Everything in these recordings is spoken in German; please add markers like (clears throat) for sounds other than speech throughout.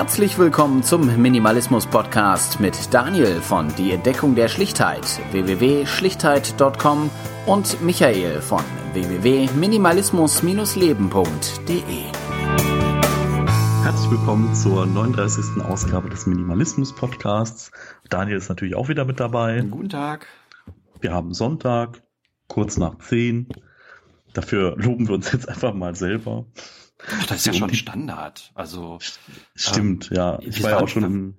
Herzlich willkommen zum Minimalismus Podcast mit Daniel von Die Entdeckung der Schlichtheit www.schlichtheit.com und Michael von www.minimalismus-leben.de. Herzlich willkommen zur 39. Ausgabe des Minimalismus Podcasts. Daniel ist natürlich auch wieder mit dabei. Guten Tag. Wir haben Sonntag, kurz nach 10. Dafür loben wir uns jetzt einfach mal selber. Ach, das ist ja schon Standard. Also (laughs) stimmt, ähm, ja. Ich war ja auch schon im,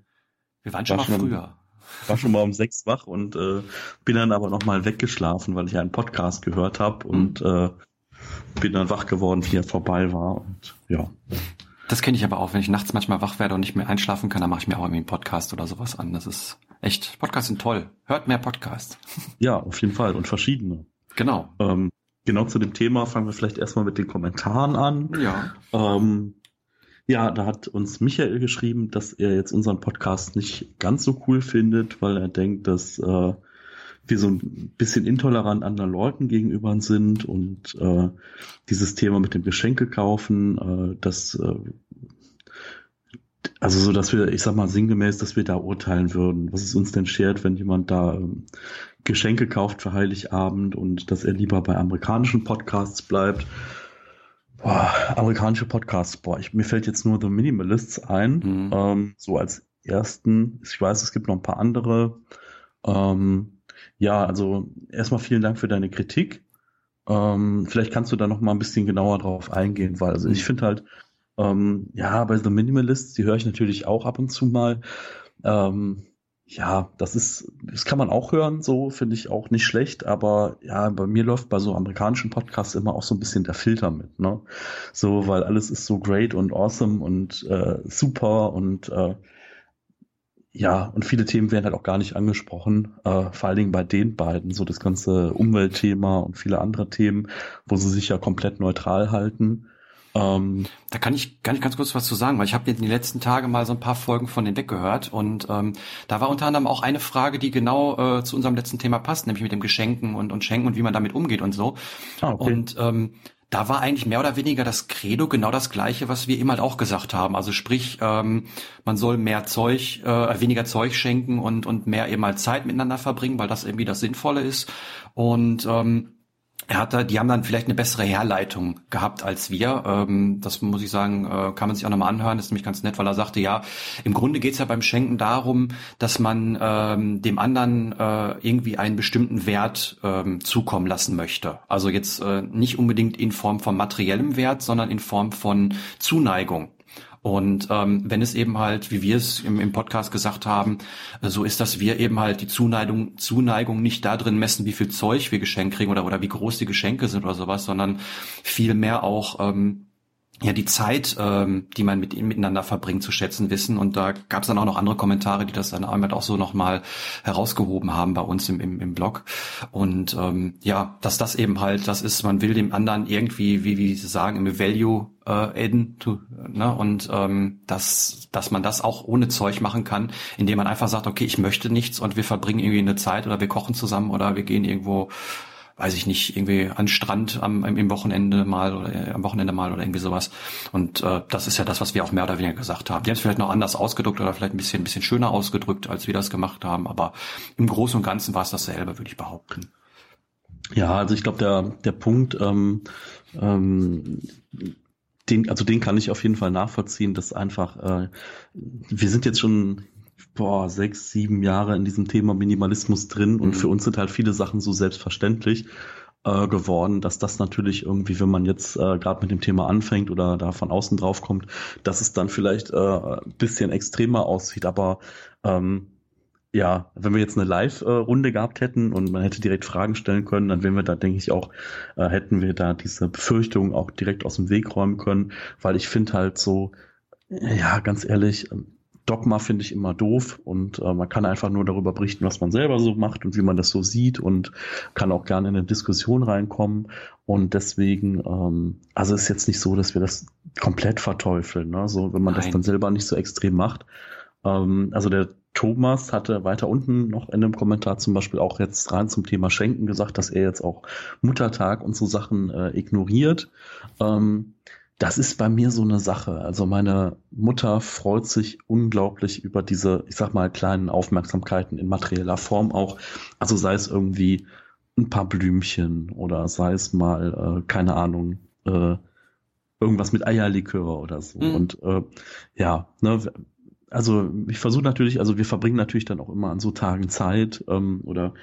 Wir waren schon war mal schon früher. Um, war schon mal um sechs wach und äh, bin dann aber noch mal weggeschlafen, weil ich einen Podcast gehört habe mhm. und äh, bin dann wach geworden, wie er vorbei war und ja. Das kenne ich aber auch, wenn ich nachts manchmal wach werde und nicht mehr einschlafen kann, dann mache ich mir auch irgendwie einen Podcast oder sowas an. Das ist echt, Podcasts sind toll. Hört mehr Podcasts. (laughs) Ja, auf jeden Fall und verschiedene. Genau. Ähm, genau zu dem Thema fangen wir vielleicht erstmal mit den Kommentaren an. Ja. Ähm, ja, da hat uns Michael geschrieben, dass er jetzt unseren Podcast nicht ganz so cool findet, weil er denkt, dass äh, wir so ein bisschen intolerant anderen Leuten gegenüber sind und äh, dieses Thema mit dem Geschenke kaufen, äh, das äh, also so, dass wir, ich sag mal, sinngemäß, dass wir da urteilen würden. Was es uns denn schert, wenn jemand da ähm, Geschenke kauft für Heiligabend und dass er lieber bei amerikanischen Podcasts bleibt. Boah, amerikanische Podcasts, boah, ich, mir fällt jetzt nur The Minimalists ein, mhm. ähm, so als ersten. Ich weiß, es gibt noch ein paar andere. Ähm, ja, also erstmal vielen Dank für deine Kritik. Ähm, vielleicht kannst du da noch mal ein bisschen genauer drauf eingehen, weil also ich mhm. finde halt, ähm, ja, bei The Minimalists, die höre ich natürlich auch ab und zu mal. Ähm, ja, das ist, das kann man auch hören, so finde ich auch nicht schlecht, aber ja, bei mir läuft bei so amerikanischen Podcasts immer auch so ein bisschen der Filter mit, ne? So, weil alles ist so great und awesome und äh, super und äh, ja, und viele Themen werden halt auch gar nicht angesprochen, äh, vor allen Dingen bei den beiden, so das ganze Umweltthema und viele andere Themen, wo sie sich ja komplett neutral halten. Ähm, da kann ich, kann ich ganz kurz was zu sagen, weil ich habe in den letzten Tagen mal so ein paar Folgen von den weggehört und ähm, da war unter anderem auch eine Frage, die genau äh, zu unserem letzten Thema passt, nämlich mit dem Geschenken und, und Schenken und wie man damit umgeht und so. Ah, okay. Und ähm, da war eigentlich mehr oder weniger das Credo genau das gleiche, was wir eben halt auch gesagt haben. Also sprich, ähm, man soll mehr Zeug, äh, weniger Zeug schenken und, und mehr eben halt Zeit miteinander verbringen, weil das irgendwie das Sinnvolle ist. Und ähm, er hat da, die haben dann vielleicht eine bessere Herleitung gehabt als wir. Ähm, das muss ich sagen, äh, kann man sich auch nochmal anhören. Das ist nämlich ganz nett, weil er sagte, ja, im Grunde geht's ja beim Schenken darum, dass man ähm, dem anderen äh, irgendwie einen bestimmten Wert ähm, zukommen lassen möchte. Also jetzt äh, nicht unbedingt in Form von materiellem Wert, sondern in Form von Zuneigung. Und ähm, wenn es eben halt, wie wir es im, im Podcast gesagt haben, äh, so ist, dass wir eben halt die Zuneigung, Zuneigung nicht da drin messen, wie viel Zeug wir geschenkt kriegen oder, oder wie groß die Geschenke sind oder sowas, sondern vielmehr auch ähm, ja die Zeit, ähm, die man mit ihnen miteinander verbringt, zu schätzen wissen. Und da gab es dann auch noch andere Kommentare, die das dann einmal auch so nochmal herausgehoben haben bei uns im, im, im Blog. Und ähm, ja, dass das eben halt, das ist, man will dem anderen irgendwie, wie, wie sie sagen, im Value äh, adden, to, ne? und ähm, dass, dass man das auch ohne Zeug machen kann, indem man einfach sagt, okay, ich möchte nichts und wir verbringen irgendwie eine Zeit oder wir kochen zusammen oder wir gehen irgendwo weiß ich nicht, irgendwie an Strand am, im Wochenende mal oder äh, am Wochenende mal oder irgendwie sowas. Und äh, das ist ja das, was wir auch mehr oder weniger gesagt haben. Die haben es vielleicht noch anders ausgedrückt oder vielleicht ein bisschen, ein bisschen schöner ausgedrückt, als wir das gemacht haben, aber im Großen und Ganzen war es dasselbe, würde ich behaupten. Ja, also ich glaube, der, der Punkt, ähm, ähm, den, also den kann ich auf jeden Fall nachvollziehen, dass einfach, äh, wir sind jetzt schon boah, sechs, sieben Jahre in diesem Thema Minimalismus drin und mhm. für uns sind halt viele Sachen so selbstverständlich äh, geworden, dass das natürlich irgendwie, wenn man jetzt äh, gerade mit dem Thema anfängt oder da von außen drauf kommt, dass es dann vielleicht äh, ein bisschen extremer aussieht, aber ähm, ja, wenn wir jetzt eine Live-Runde gehabt hätten und man hätte direkt Fragen stellen können, dann wären wir da, denke ich, auch, äh, hätten wir da diese Befürchtungen auch direkt aus dem Weg räumen können, weil ich finde halt so, ja, ganz ehrlich, Dogma finde ich immer doof und äh, man kann einfach nur darüber berichten, was man selber so macht und wie man das so sieht und kann auch gerne in eine Diskussion reinkommen. Und deswegen, ähm, also ist jetzt nicht so, dass wir das komplett verteufeln, ne? so wenn man Nein. das dann selber nicht so extrem macht. Ähm, also der Thomas hatte weiter unten noch in einem Kommentar zum Beispiel auch jetzt rein zum Thema Schenken gesagt, dass er jetzt auch Muttertag und so Sachen äh, ignoriert. Ähm, das ist bei mir so eine Sache. Also meine Mutter freut sich unglaublich über diese, ich sag mal, kleinen Aufmerksamkeiten in materieller Form auch. Also sei es irgendwie ein paar Blümchen oder sei es mal, äh, keine Ahnung, äh, irgendwas mit Eierlikör oder so. Mhm. Und äh, ja, ne, also ich versuche natürlich, also wir verbringen natürlich dann auch immer an so Tagen Zeit ähm, oder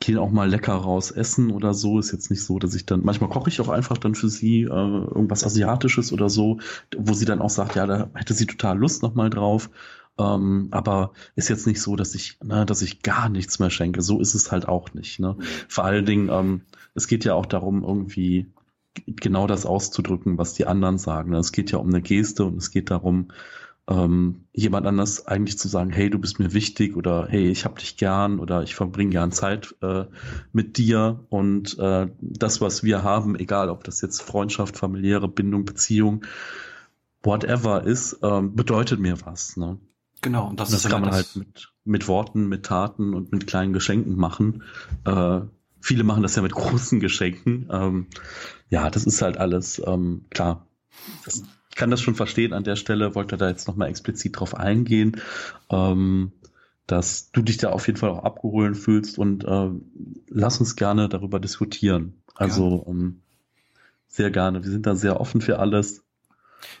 gehen auch mal lecker raus essen oder so. Ist jetzt nicht so, dass ich dann, manchmal koche ich auch einfach dann für sie äh, irgendwas Asiatisches oder so, wo sie dann auch sagt, ja, da hätte sie total Lust nochmal drauf. Ähm, aber ist jetzt nicht so, dass ich, ne, dass ich gar nichts mehr schenke. So ist es halt auch nicht. Ne? Vor allen Dingen, ähm, es geht ja auch darum, irgendwie genau das auszudrücken, was die anderen sagen. Ne? Es geht ja um eine Geste und es geht darum, ähm, jemand anders eigentlich zu sagen, hey, du bist mir wichtig oder hey, ich hab dich gern oder ich verbringe gern Zeit äh, mit dir und äh, das, was wir haben, egal ob das jetzt Freundschaft, familiäre Bindung, Beziehung, whatever ist, ähm, bedeutet mir was. Ne? Genau, und das, und das kann man halt mit, mit Worten, mit Taten und mit kleinen Geschenken machen. Äh, viele machen das ja mit großen Geschenken. Ähm, ja, das ist halt alles ähm, klar. Das, kann das schon verstehen an der Stelle, wollte da jetzt nochmal explizit drauf eingehen, ähm, dass du dich da auf jeden Fall auch abgeholt fühlst und äh, lass uns gerne darüber diskutieren. Also ähm, sehr gerne. Wir sind da sehr offen für alles.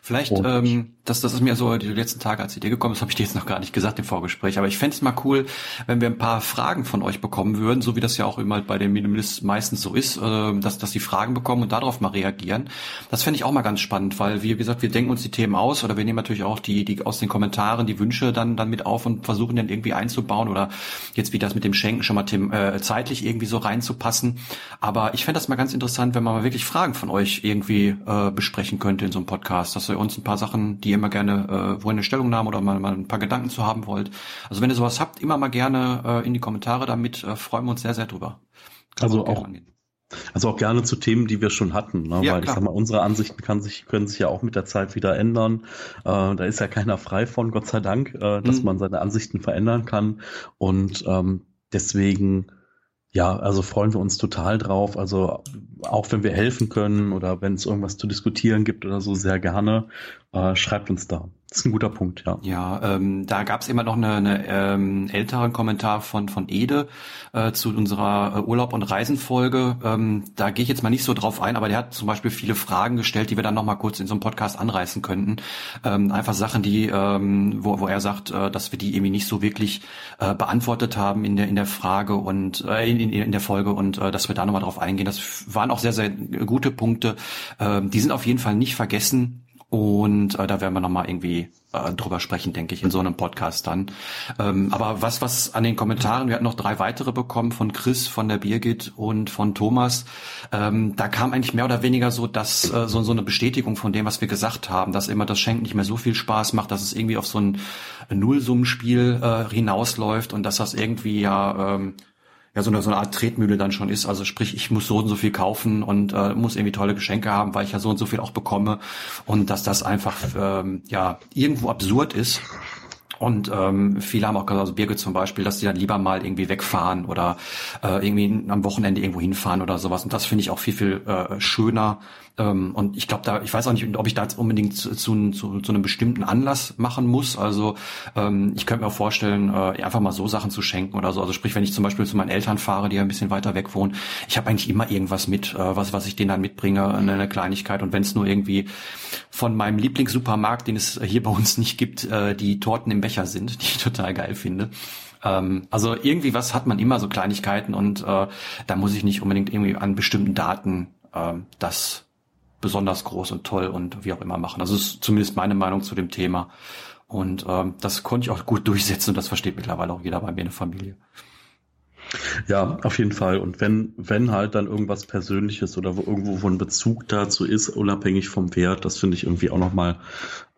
Vielleicht, ähm, das, das ist mir so die letzten Tage als Idee gekommen, das habe ich dir jetzt noch gar nicht gesagt im Vorgespräch, aber ich fände es mal cool, wenn wir ein paar Fragen von euch bekommen würden, so wie das ja auch immer bei den Minimalisten meistens so ist, äh, dass, dass die Fragen bekommen und darauf mal reagieren. Das fände ich auch mal ganz spannend, weil wir, wie gesagt, wir denken uns die Themen aus oder wir nehmen natürlich auch die, die aus den Kommentaren die Wünsche dann, dann mit auf und versuchen dann irgendwie einzubauen oder jetzt wie das mit dem Schenken schon mal them, äh, zeitlich irgendwie so reinzupassen. Aber ich fände das mal ganz interessant, wenn man mal wirklich Fragen von euch irgendwie äh, besprechen könnte in so einem Podcast, dass wir uns ein paar Sachen, die ihr immer gerne, äh, wo ihr eine Stellungnahme oder mal, mal ein paar Gedanken zu haben wollt. Also wenn ihr sowas habt, immer mal gerne äh, in die Kommentare damit, äh, freuen wir uns sehr, sehr drüber. Kann also auch, also auch gerne zu Themen, die wir schon hatten, ne? Ja, weil klar. ich sag mal, unsere Ansichten kann sich, können sich ja auch mit der Zeit wieder ändern. Äh, da ist ja keiner frei von, Gott sei Dank, äh, dass mhm. man seine Ansichten verändern kann. Und ähm, deswegen ja, also freuen wir uns total drauf. Also auch wenn wir helfen können oder wenn es irgendwas zu diskutieren gibt oder so, sehr gerne. Äh, schreibt uns da. Das ist ein guter Punkt, ja. Ja, ähm, da gab es immer noch eine, eine ähm, älteren Kommentar von von Ede äh, zu unserer äh, Urlaub- und Reisenfolge. Ähm, da gehe ich jetzt mal nicht so drauf ein, aber der hat zum Beispiel viele Fragen gestellt, die wir dann noch mal kurz in so einem Podcast anreißen könnten. Ähm, einfach Sachen, die, ähm, wo, wo er sagt, äh, dass wir die irgendwie nicht so wirklich äh, beantwortet haben in der in der Frage und äh, in, in, in der Folge und äh, dass wir da noch mal drauf eingehen. Das waren auch sehr sehr gute Punkte. Äh, die sind auf jeden Fall nicht vergessen und äh, da werden wir nochmal irgendwie äh, drüber sprechen, denke ich, in so einem Podcast dann. Ähm, aber was, was an den Kommentaren, wir hatten noch drei weitere bekommen von Chris, von der Birgit und von Thomas. Ähm, da kam eigentlich mehr oder weniger so, dass äh, so, so eine Bestätigung von dem, was wir gesagt haben, dass immer das Schenken nicht mehr so viel Spaß macht, dass es irgendwie auf so ein Nullsummenspiel äh, hinausläuft und dass das irgendwie ja ähm, ja so eine, so eine Art Tretmühle dann schon ist. Also sprich, ich muss so und so viel kaufen und äh, muss irgendwie tolle Geschenke haben, weil ich ja so und so viel auch bekomme und dass das einfach ähm, ja irgendwo absurd ist. Und ähm, viele haben auch gesagt, also Birgit zum Beispiel, dass die dann lieber mal irgendwie wegfahren oder äh, irgendwie am Wochenende irgendwo hinfahren oder sowas. Und das finde ich auch viel, viel äh, schöner ähm, und ich glaube, da, ich weiß auch nicht, ob ich da jetzt unbedingt zu, zu, zu, einem bestimmten Anlass machen muss. Also ähm, ich könnte mir auch vorstellen, äh, einfach mal so Sachen zu schenken oder so. Also sprich, wenn ich zum Beispiel zu meinen Eltern fahre, die ja ein bisschen weiter weg wohnen, ich habe eigentlich immer irgendwas mit, äh, was, was ich denen dann mitbringe, eine, eine Kleinigkeit. Und wenn es nur irgendwie von meinem Lieblingssupermarkt, den es hier bei uns nicht gibt, äh, die Torten im Becher sind, (laughs) die ich total geil finde ähm, also irgendwie was hat man immer so Kleinigkeiten und äh, da muss ich nicht unbedingt irgendwie an bestimmten Daten äh, das besonders groß und toll und wie auch immer machen. Also ist zumindest meine Meinung zu dem Thema. Und ähm, das konnte ich auch gut (laughs) durchsetzen und das versteht mittlerweile auch jeder bei mir in der Familie. Ja, auf jeden Fall. Und wenn, wenn halt dann irgendwas Persönliches oder wo irgendwo wo ein Bezug dazu ist, unabhängig vom Wert, das finde ich irgendwie auch nochmal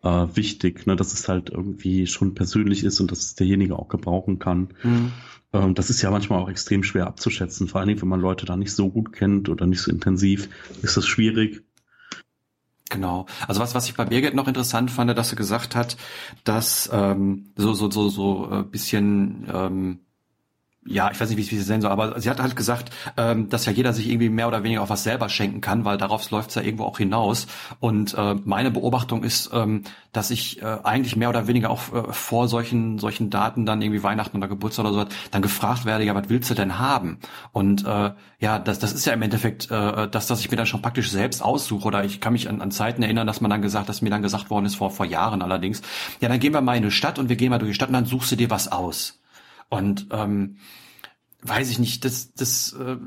äh, wichtig, ne, dass es halt irgendwie schon persönlich ist und dass es derjenige auch gebrauchen kann. Mhm. Ähm, das ist ja manchmal auch extrem schwer abzuschätzen, vor allen Dingen, wenn man Leute da nicht so gut kennt oder nicht so intensiv, ist das schwierig. Genau. Also was, was ich bei Birgit noch interessant fand, dass sie gesagt hat, dass ähm, so so so so äh, bisschen ähm, ja, ich weiß nicht, wie ich es sehen soll, aber sie hat halt gesagt, ähm, dass ja jeder sich irgendwie mehr oder weniger auch was selber schenken kann, weil darauf läuft es ja irgendwo auch hinaus. Und äh, meine Beobachtung ist, ähm, dass ich äh, eigentlich mehr oder weniger auch äh, vor solchen solchen Daten dann irgendwie Weihnachten oder Geburtstag oder so dann gefragt werde, ja, was willst du denn haben? Und äh, ja, das, das ist ja im Endeffekt äh, das, dass ich mir dann schon praktisch selbst aussuche oder ich kann mich an, an Zeiten erinnern, dass man dann gesagt, dass mir dann gesagt worden ist vor vor Jahren allerdings, ja, dann gehen wir mal in eine Stadt und wir gehen mal durch die Stadt und dann suchst du dir was aus. Und ähm, weiß ich nicht, das, das äh,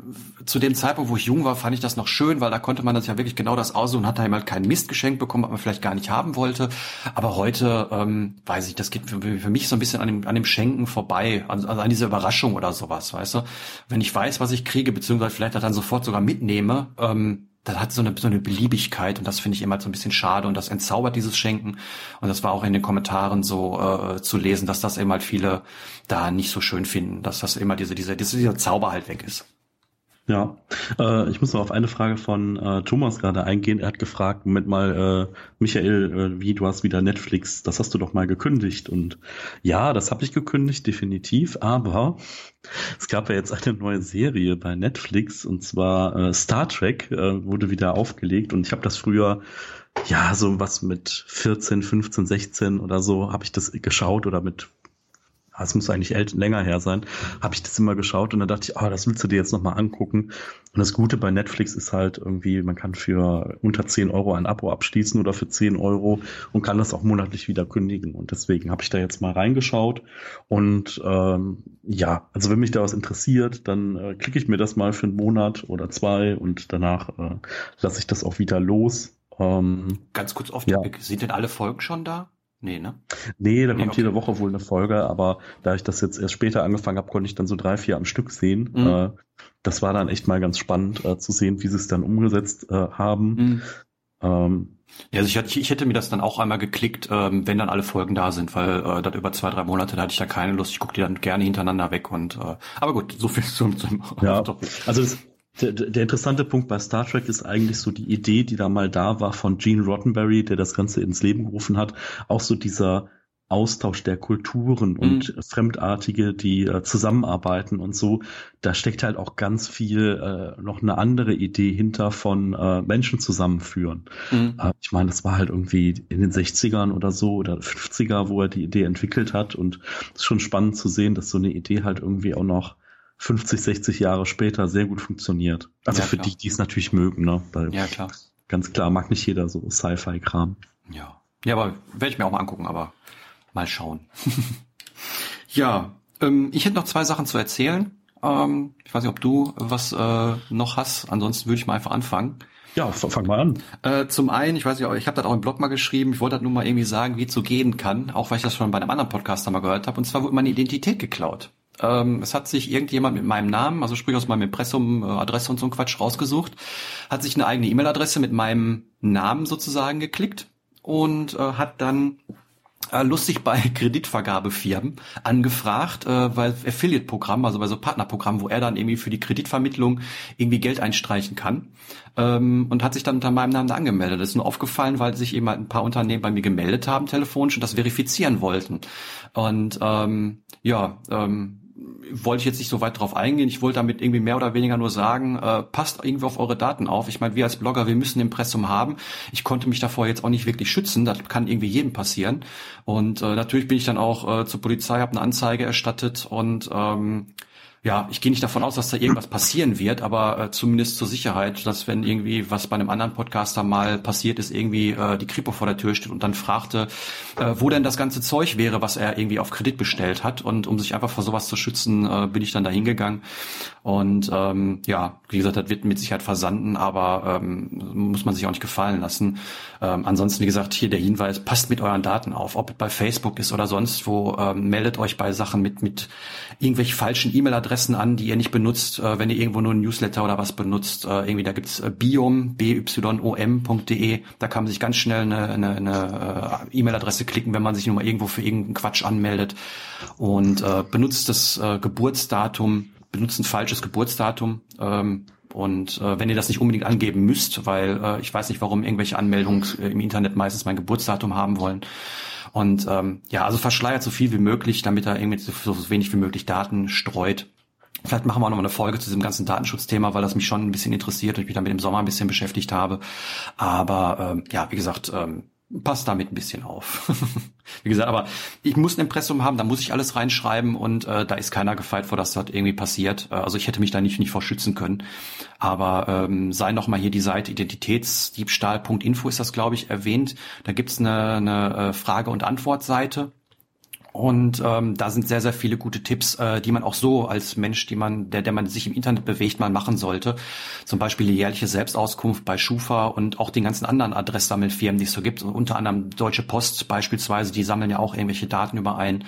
zu dem Zeitpunkt, wo ich jung war, fand ich das noch schön, weil da konnte man das ja wirklich genau das aussuchen hat da halt kein Mist geschenkt bekommen, was man vielleicht gar nicht haben wollte. Aber heute, ähm, weiß ich, das geht für, für, mich so ein bisschen an dem, an dem Schenken vorbei, also, also an dieser Überraschung oder sowas, weißt du? Wenn ich weiß, was ich kriege, beziehungsweise vielleicht dann sofort sogar mitnehme, ähm, das hat so eine, so eine Beliebigkeit und das finde ich immer so ein bisschen schade und das entzaubert dieses Schenken. Und das war auch in den Kommentaren so äh, zu lesen, dass das eben halt viele da nicht so schön finden, dass das immer diese, diese, dieser Zauber halt weg ist. Ja, äh, ich muss noch auf eine Frage von äh, Thomas gerade eingehen. Er hat gefragt, Moment mal, äh, Michael, äh, wie, du hast wieder Netflix, das hast du doch mal gekündigt. Und ja, das habe ich gekündigt, definitiv, aber es gab ja jetzt eine neue Serie bei Netflix und zwar äh, Star Trek äh, wurde wieder aufgelegt und ich habe das früher ja, so was mit 14, 15, 16 oder so habe ich das geschaut oder mit es muss eigentlich länger her sein, habe ich das immer geschaut und dann dachte ich, ah, das willst du dir jetzt nochmal angucken. Und das Gute bei Netflix ist halt irgendwie, man kann für unter 10 Euro ein Abo abschließen oder für 10 Euro und kann das auch monatlich wieder kündigen. Und deswegen habe ich da jetzt mal reingeschaut. Und ähm, ja, also wenn mich da was interessiert, dann äh, klicke ich mir das mal für einen Monat oder zwei und danach äh, lasse ich das auch wieder los. Ähm, Ganz kurz auf ja. sind denn alle Folgen schon da? Nee, ne? Nee, da nee, kommt okay. jede Woche wohl eine Folge, aber da ich das jetzt erst später angefangen habe, konnte ich dann so drei, vier am Stück sehen. Mhm. Äh, das war dann echt mal ganz spannend äh, zu sehen, wie sie es dann umgesetzt äh, haben. Mhm. Ähm, ja, also ich, ich hätte mir das dann auch einmal geklickt, ähm, wenn dann alle Folgen da sind, weil äh, das über zwei, drei Monate, da hatte ich da keine Lust. Ich gucke die dann gerne hintereinander weg und äh, aber gut, so viel (laughs) zum, zum ja, Also das, der, der interessante Punkt bei Star Trek ist eigentlich so die Idee, die da mal da war von Gene Roddenberry, der das Ganze ins Leben gerufen hat, auch so dieser Austausch der Kulturen und mhm. Fremdartige, die äh, zusammenarbeiten und so. Da steckt halt auch ganz viel äh, noch eine andere Idee hinter von äh, Menschen zusammenführen. Mhm. Äh, ich meine, das war halt irgendwie in den 60ern oder so oder 50er, wo er die Idee entwickelt hat und es ist schon spannend zu sehen, dass so eine Idee halt irgendwie auch noch 50, 60 Jahre später sehr gut funktioniert. Also ja, für die, die es natürlich mögen, ne? Weil ja, klar. Ganz klar, mag nicht jeder so Sci-Fi-Kram. Ja. Ja, aber werde ich mir auch mal angucken, aber mal schauen. (laughs) ja, ähm, ich hätte noch zwei Sachen zu erzählen. Ähm, ich weiß nicht, ob du was äh, noch hast. Ansonsten würde ich mal einfach anfangen. Ja, fang mal an. Äh, zum einen, ich weiß nicht, ich habe das auch im Blog mal geschrieben, ich wollte das nur mal irgendwie sagen, wie es so gehen kann, auch weil ich das schon bei einem anderen Podcaster mal gehört habe. Und zwar wurde meine Identität geklaut. Ähm, es hat sich irgendjemand mit meinem Namen, also sprich aus meinem Impressum, äh, Adresse und so ein Quatsch rausgesucht, hat sich eine eigene E-Mail-Adresse mit meinem Namen sozusagen geklickt und äh, hat dann äh, lustig bei (laughs) Kreditvergabefirmen angefragt, äh, weil Affiliate-Programm, also bei so Partnerprogrammen, wo er dann irgendwie für die Kreditvermittlung irgendwie Geld einstreichen kann ähm, und hat sich dann unter meinem Namen angemeldet. Das ist nur aufgefallen, weil sich eben halt ein paar Unternehmen bei mir gemeldet haben telefonisch und das verifizieren wollten. Und ähm, ja, ähm, wollte ich jetzt nicht so weit drauf eingehen. Ich wollte damit irgendwie mehr oder weniger nur sagen, äh, passt irgendwie auf eure Daten auf. Ich meine, wir als Blogger, wir müssen Impressum haben. Ich konnte mich davor jetzt auch nicht wirklich schützen. Das kann irgendwie jedem passieren. Und äh, natürlich bin ich dann auch äh, zur Polizei, habe eine Anzeige erstattet und ähm, ja, ich gehe nicht davon aus, dass da irgendwas passieren wird, aber äh, zumindest zur Sicherheit, dass wenn irgendwie was bei einem anderen Podcaster mal passiert ist, irgendwie äh, die Kripo vor der Tür steht und dann fragte, äh, wo denn das ganze Zeug wäre, was er irgendwie auf Kredit bestellt hat. Und um sich einfach vor sowas zu schützen, äh, bin ich dann da hingegangen. Und ähm, ja, wie gesagt, das wird mit Sicherheit versanden, aber ähm, muss man sich auch nicht gefallen lassen. Ähm, ansonsten, wie gesagt, hier der Hinweis, passt mit euren Daten auf, ob es bei Facebook ist oder sonst wo, ähm, meldet euch bei Sachen mit, mit irgendwelchen falschen E-Mail-Adressen an, die ihr nicht benutzt, äh, wenn ihr irgendwo nur ein Newsletter oder was benutzt. Äh, irgendwie, da gibt's äh, biom, byom.de, da kann man sich ganz schnell eine, eine, eine äh, E-Mail-Adresse klicken, wenn man sich nur mal irgendwo für irgendeinen Quatsch anmeldet und äh, benutzt das äh, Geburtsdatum, benutzt ein falsches Geburtsdatum. Ähm, und äh, wenn ihr das nicht unbedingt angeben müsst, weil äh, ich weiß nicht, warum irgendwelche Anmeldungen äh, im Internet meistens mein Geburtsdatum haben wollen. Und ähm, ja, also verschleiert so viel wie möglich, damit er irgendwie so, so wenig wie möglich Daten streut. Vielleicht machen wir auch noch eine Folge zu diesem ganzen Datenschutzthema, weil das mich schon ein bisschen interessiert und ich mich damit im Sommer ein bisschen beschäftigt habe. Aber ähm, ja, wie gesagt, ähm, passt damit ein bisschen auf. (laughs) Wie gesagt, aber ich muss ein Impressum haben, da muss ich alles reinschreiben und äh, da ist keiner gefeit vor, dass das irgendwie passiert. Äh, also ich hätte mich da nicht, nicht vor schützen können. Aber ähm, sei noch mal hier die Seite identitätsdiebstahl.info ist das, glaube ich, erwähnt. Da gibt's eine, eine äh, Frage- und Antwortseite und ähm, da sind sehr, sehr viele gute Tipps, äh, die man auch so als Mensch, die man, der, der man sich im Internet bewegt, mal machen sollte. Zum Beispiel die jährliche Selbstauskunft bei Schufa und auch den ganzen anderen Adresssammelfirmen, die es so gibt. Unter anderem Deutsche Post beispielsweise, die sammeln ja auch irgendwelche Daten überein.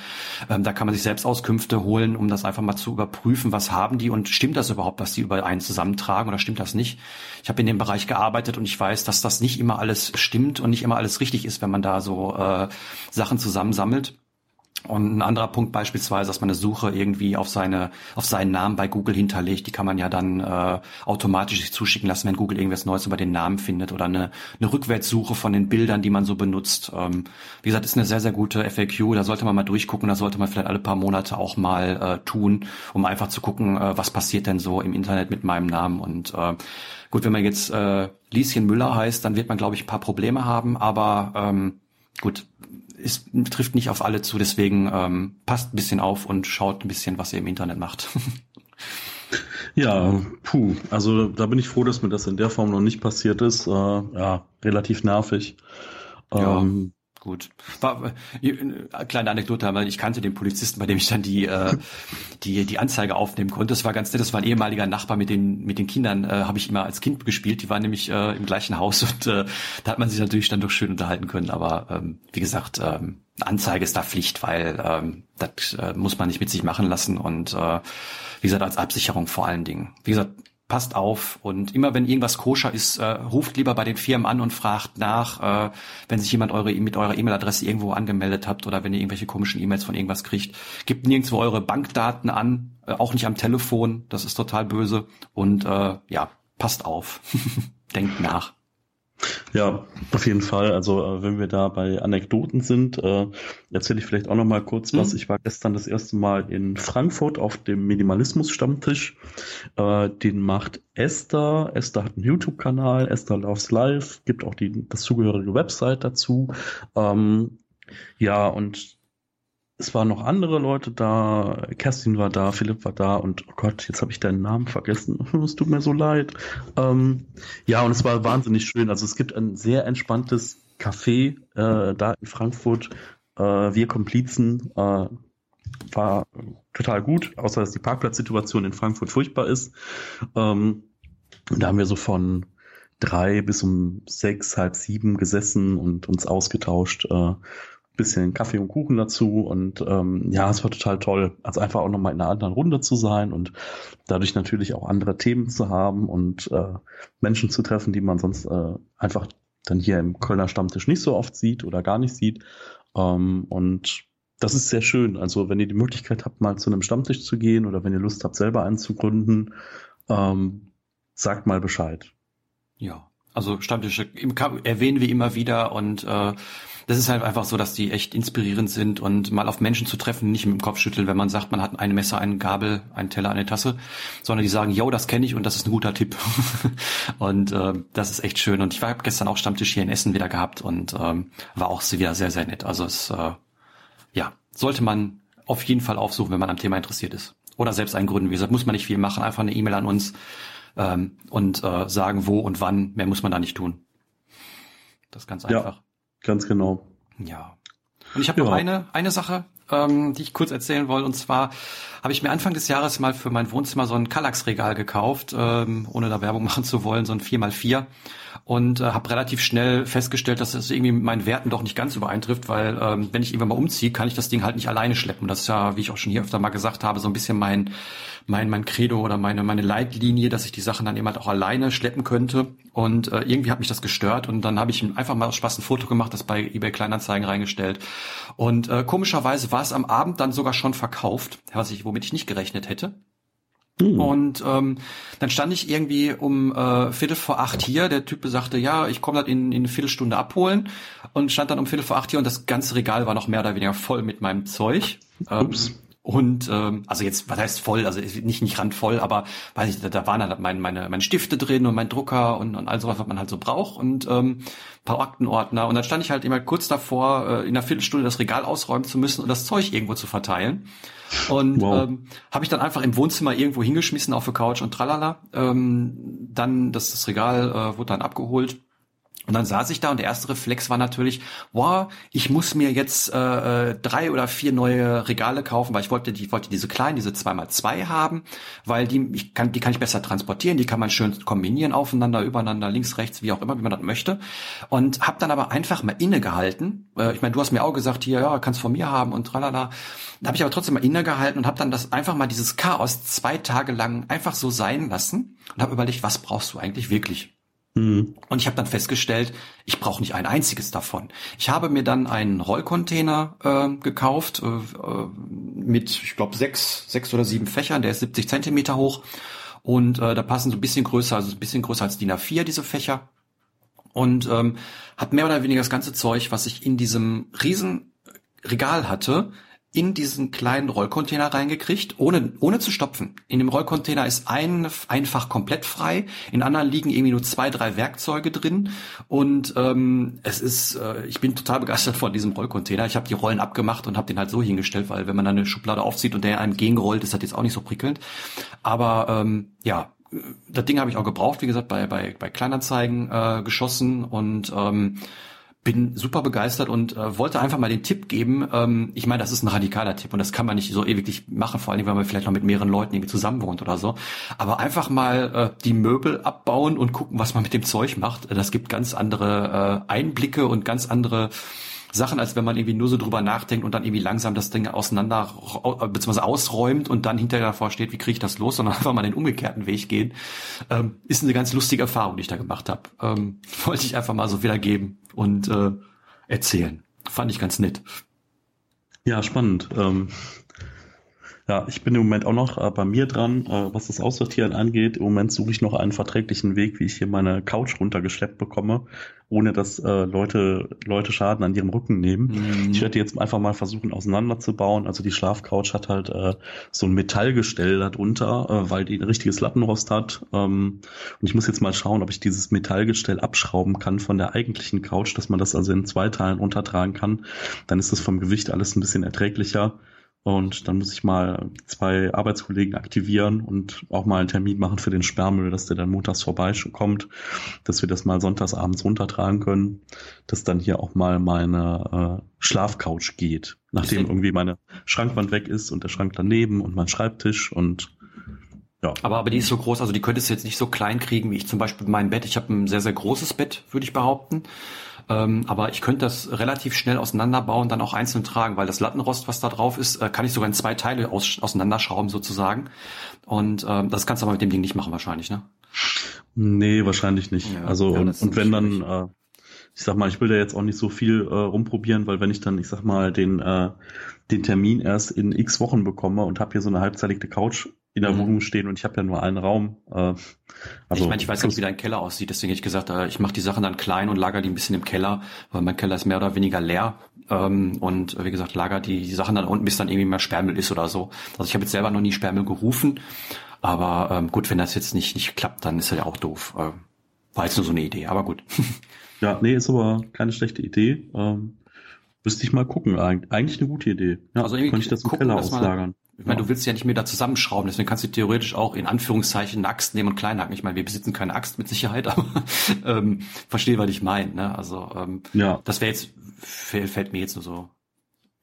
Ähm, da kann man sich Selbstauskünfte holen, um das einfach mal zu überprüfen, was haben die und stimmt das überhaupt, was die über einen zusammentragen oder stimmt das nicht? Ich habe in dem Bereich gearbeitet und ich weiß, dass das nicht immer alles stimmt und nicht immer alles richtig ist, wenn man da so äh, Sachen zusammensammelt. Und ein anderer Punkt beispielsweise, dass man eine Suche irgendwie auf seine, auf seinen Namen bei Google hinterlegt, die kann man ja dann äh, automatisch sich zuschicken lassen, wenn Google irgendwas Neues über den Namen findet oder eine, eine Rückwärtssuche von den Bildern, die man so benutzt. Ähm, wie gesagt, ist eine sehr, sehr gute FAQ, da sollte man mal durchgucken, da sollte man vielleicht alle paar Monate auch mal äh, tun, um einfach zu gucken, äh, was passiert denn so im Internet mit meinem Namen. Und äh, gut, wenn man jetzt äh, Lieschen Müller heißt, dann wird man, glaube ich, ein paar Probleme haben, aber ähm, gut, es trifft nicht auf alle zu, deswegen ähm, passt ein bisschen auf und schaut ein bisschen, was ihr im Internet macht. (laughs) ja, puh, also da bin ich froh, dass mir das in der Form noch nicht passiert ist. Äh, ja, relativ nervig. Ja. Gut. War, äh, kleine Anekdote, weil ich kannte den Polizisten, bei dem ich dann die äh, die die Anzeige aufnehmen konnte. Das war ganz nett. Das war ein ehemaliger Nachbar mit den mit den Kindern. Äh, Habe ich immer als Kind gespielt. Die waren nämlich äh, im gleichen Haus (laughs) und äh, da hat man sich natürlich dann doch schön unterhalten können. Aber ähm, wie gesagt, ähm, Anzeige ist da Pflicht, weil ähm, das äh, muss man nicht mit sich machen lassen und äh, wie gesagt als Absicherung vor allen Dingen. Wie gesagt, passt auf. Und immer wenn irgendwas koscher ist, äh, ruft lieber bei den Firmen an und fragt nach, äh, wenn sich jemand eure mit eurer E-Mail-Adresse irgendwo angemeldet habt oder wenn ihr irgendwelche komischen E-Mails von irgendwas kriegt, gebt nirgendwo eure Bankdaten an, äh, auch nicht am Telefon, das ist total böse. Und äh, ja, passt auf, (laughs) denkt nach. Ja, auf jeden Fall. Also äh, wenn wir da bei Anekdoten sind, äh, erzähle ich vielleicht auch noch mal kurz was. Mhm. Ich war gestern das erste Mal in Frankfurt auf dem Minimalismus-Stammtisch. Äh, den macht Esther. Esther hat einen YouTube-Kanal, Esther Loves Life, gibt auch die, das zugehörige Website dazu. Ähm, ja, und es waren noch andere Leute da, Kerstin war da, Philipp war da und oh Gott, jetzt habe ich deinen Namen vergessen. (laughs) Es tut mir so leid. Ähm, ja, und es war wahnsinnig schön. Also es gibt ein sehr entspanntes Café äh, da in Frankfurt. Äh, wir Komplizen äh, war total gut, außer dass die Parkplatzsituation in Frankfurt furchtbar ist. Ähm, da haben wir so von drei bis um sechs, halb sieben gesessen und uns ausgetauscht. Äh, bisschen Kaffee und Kuchen dazu und ähm, ja, es war total toll, also einfach auch nochmal in einer anderen Runde zu sein und dadurch natürlich auch andere Themen zu haben und äh, Menschen zu treffen, die man sonst äh, einfach dann hier im Kölner Stammtisch nicht so oft sieht oder gar nicht sieht. Ähm, und das ist sehr schön. Also wenn ihr die Möglichkeit habt, mal zu einem Stammtisch zu gehen oder wenn ihr Lust habt, selber einen zu gründen, ähm, sagt mal Bescheid. Ja, also Stammtische erwähnen wir immer wieder und äh, das ist halt einfach so, dass die echt inspirierend sind und mal auf Menschen zu treffen, nicht mit dem Kopf schütteln, wenn man sagt, man hat ein Messer, einen Gabel, einen Teller, eine Tasse, sondern die sagen, yo, das kenne ich und das ist ein guter Tipp. (laughs) und äh, das ist echt schön. Und ich war gestern auch Stammtisch hier in Essen wieder gehabt und ähm, war auch wieder sehr, sehr nett. Also es, äh, ja, sollte man auf jeden Fall aufsuchen, wenn man am Thema interessiert ist. Oder selbst einen gründen. Wie gesagt, muss man nicht viel machen, einfach eine E-Mail an uns ähm, und äh, sagen, wo und wann. Mehr muss man da nicht tun. Das ist ganz einfach. Ganz genau. Ja. Und ich habe ja. noch eine, eine Sache, ähm, die ich kurz erzählen wollte. Und zwar habe ich mir Anfang des Jahres mal für mein Wohnzimmer so ein Kallax-Regal gekauft, ähm, ohne da Werbung (laughs) machen zu wollen, so ein 4x4 und äh, habe relativ schnell festgestellt, dass es irgendwie mit meinen Werten doch nicht ganz übereintrifft, weil ähm, wenn ich irgendwann mal umziehe, kann ich das Ding halt nicht alleine schleppen. Das ist ja, wie ich auch schon hier öfter mal gesagt habe, so ein bisschen mein mein mein Credo oder meine meine Leitlinie, dass ich die Sachen dann eben halt auch alleine schleppen könnte. Und äh, irgendwie hat mich das gestört und dann habe ich einfach mal aus Spaß ein Foto gemacht, das bei eBay Kleinanzeigen reingestellt. Und äh, komischerweise war es am Abend dann sogar schon verkauft, was ich womit ich nicht gerechnet hätte. Hm. Und ähm, dann stand ich irgendwie um äh, Viertel vor acht hier. Der Typ sagte, ja, ich komme das in, in eine Viertelstunde abholen und stand dann um Viertel vor acht hier und das ganze Regal war noch mehr oder weniger voll mit meinem Zeug. Ähm, Ups. Und ähm, also jetzt, was heißt voll, also nicht nicht randvoll, aber weiß ich, da, waren halt mein, meine, meine Stifte drin und mein Drucker und, und all sowas, was man halt so braucht und ähm, paar Aktenordner. Und dann stand ich halt immer kurz davor, äh, in einer Viertelstunde das Regal ausräumen zu müssen und das Zeug irgendwo zu verteilen. Und wow. ähm, habe ich dann einfach im Wohnzimmer irgendwo hingeschmissen auf der Couch und tralala. Ähm, dann das, das Regal äh, wurde dann abgeholt und dann saß ich da und der erste Reflex war natürlich, wow, ich muss mir jetzt äh, äh, drei oder vier neue Regale kaufen, weil ich wollte, ich wollte diese kleinen, diese zweimal zwei haben, weil die, ich kann, die kann ich besser transportieren, die kann man schön kombinieren, aufeinander, übereinander, links, rechts, wie auch immer, wie man das möchte. Und habe dann aber einfach mal innegehalten. Äh, ich meine, du hast mir auch gesagt, hier, ja, kannst von mir haben und tralala. Da habe ich aber trotzdem mal innegehalten und habe dann das einfach mal dieses Chaos zwei Tage lang einfach so sein lassen und habe überlegt, was brauchst du eigentlich wirklich? Mhm. Und ich habe dann festgestellt, ich brauche nicht ein einziges davon. Ich habe mir dann einen Rollcontainer äh, gekauft äh, äh mit, ich glaube, sechs, sechs oder sieben Fächern. Der ist 70 Zentimeter hoch und äh, da passen so ein bisschen größer, also ein bisschen größer als DIN A4 diese Fächer. Und ähm, habe mehr oder weniger das ganze Zeug, was ich in diesem riesen Regal hatte, in diesen kleinen Rollcontainer reingekriegt, ohne, ohne zu stopfen. In dem Rollcontainer ist ein, einfach komplett frei, in anderen liegen irgendwie nur zwei, drei Werkzeuge drin und ähm, es ist, äh, ich bin total begeistert von diesem Rollcontainer. Ich habe die Rollen abgemacht und habe den halt so hingestellt, weil wenn man dann eine Schublade aufzieht und der einem gegenrollt, ist das jetzt auch nicht so prickelnd. Aber ähm, ja, das Ding habe ich auch gebraucht, wie gesagt, bei, bei, bei Kleinanzeigen äh, geschossen und ähm, bin super begeistert und äh, wollte einfach mal den Tipp geben. Ähm, ich meine, das ist ein radikaler Tipp und das kann man nicht so ewig machen, vor allem, wenn man vielleicht noch mit mehreren Leuten irgendwie zusammen wohnt oder so. Aber einfach mal äh, die Möbel abbauen und gucken, was man mit dem Zeug macht. Das gibt ganz andere äh, Einblicke und ganz andere Sachen, als wenn man irgendwie nur so drüber nachdenkt und dann irgendwie langsam das Ding auseinander bzw. ausräumt und dann hinterher davor steht, wie kriege ich das los, sondern (laughs) einfach mal den umgekehrten Weg gehen. Ähm, ist eine ganz lustige Erfahrung, die ich da gemacht habe. Ähm, (laughs) wollte ich einfach mal so wiedergeben und äh, erzählen. Fand ich ganz nett. Ja, spannend. Ähm, ja, ich bin im Moment auch noch äh, bei mir dran, äh, was das Aussortieren angeht. Im Moment suche ich noch einen verträglichen Weg, wie ich hier meine Couch runtergeschleppt bekomme, ohne dass äh, Leute, Leute Schaden an ihrem Rücken nehmen. Mhm. Ich werde jetzt einfach mal versuchen, auseinanderzubauen. Also die Schlafcouch hat halt äh, so ein Metallgestell darunter, äh, weil die ein richtiges Lattenrost hat. Ähm, und ich muss jetzt mal schauen, ob ich dieses Metallgestell abschrauben kann von der eigentlichen Couch, dass man das also in zwei Teilen untertragen kann. Dann ist das vom Gewicht alles ein bisschen erträglicher. Und dann muss ich mal zwei Arbeitskollegen aktivieren und auch mal einen Termin machen für den Sperrmüll, dass der dann montags vorbeikommt, dass wir das mal sonntags abends runtertragen können, dass dann hier auch mal meine äh, Schlafcouch geht, nachdem irgendwie meine Schrankwand weg ist und der Schrank daneben und mein Schreibtisch und ja. Aber, aber die ist so groß, also die könntest du jetzt nicht so klein kriegen wie ich zum Beispiel mein Bett. Ich habe ein sehr, sehr großes Bett, würde ich behaupten. Ähm, aber ich könnte das relativ schnell auseinanderbauen, dann auch einzeln tragen, weil das Lattenrost, was da drauf ist, äh, kann ich sogar in zwei Teile aus, auseinanderschrauben sozusagen. Und ähm, das kannst du aber mit dem Ding nicht machen wahrscheinlich, ne? Nee, wahrscheinlich nicht. Ja, also ja, und, und wenn dann, äh, ich sag mal, ich will da jetzt auch nicht so viel äh, rumprobieren, weil wenn ich dann, ich sag mal, den äh, den Termin erst in x Wochen bekomme und habe hier so eine halbzeitige Couch in der. Wohnung stehen und ich habe ja nur einen Raum. Äh, also ich meine, ich weiß nicht, wie dein Keller aussieht, deswegen hätte ich gesagt, äh, ich mache die Sachen dann klein und lager die ein bisschen im Keller, weil mein Keller ist mehr oder weniger leer. Ähm, und wie gesagt, lager die, die Sachen dann unten, bis dann irgendwie mehr Sperrmüll ist oder so. Also ich habe jetzt selber noch nie Sperrmüll gerufen, aber ähm, gut, wenn das jetzt nicht, nicht klappt, dann ist das ja auch doof. Ähm, war jetzt nur so eine Idee, aber gut. (laughs) ja, nee, ist aber keine schlechte Idee. Ähm, müsste ich mal gucken. Eigentlich eine gute Idee. Ja, also irgendwie könnte ich das im gucken, Keller auslagern. Ich meine, du willst ja nicht mehr da zusammenschrauben, deswegen kannst du theoretisch auch in Anführungszeichen eine Axt nehmen und klein hacken. Ich meine, wir besitzen keine Axt mit Sicherheit, (laughs) aber ähm, verstehe, was ich meine. Ne? Also ähm, ja. das wäre jetzt, fällt mir jetzt nur so.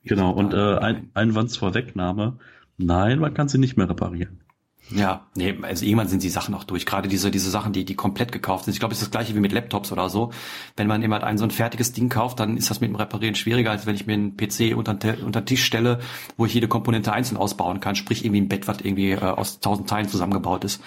Genau, und äh, ein, Einwandsvorwegnahme, nein, man kann sie nicht mehr reparieren. Ja, nee, also irgendwann sind die Sachen auch durch. Gerade diese, diese Sachen, die, die komplett gekauft sind. Ich glaube, es ist das gleiche wie mit Laptops oder so. Wenn man immer ein so ein fertiges Ding kauft, dann ist das mit dem Reparieren schwieriger, als wenn ich mir einen PC unter, unter den Tisch stelle, wo ich jede Komponente einzeln ausbauen kann. Sprich irgendwie ein Bett, was irgendwie äh, aus tausend Teilen zusammengebaut ist.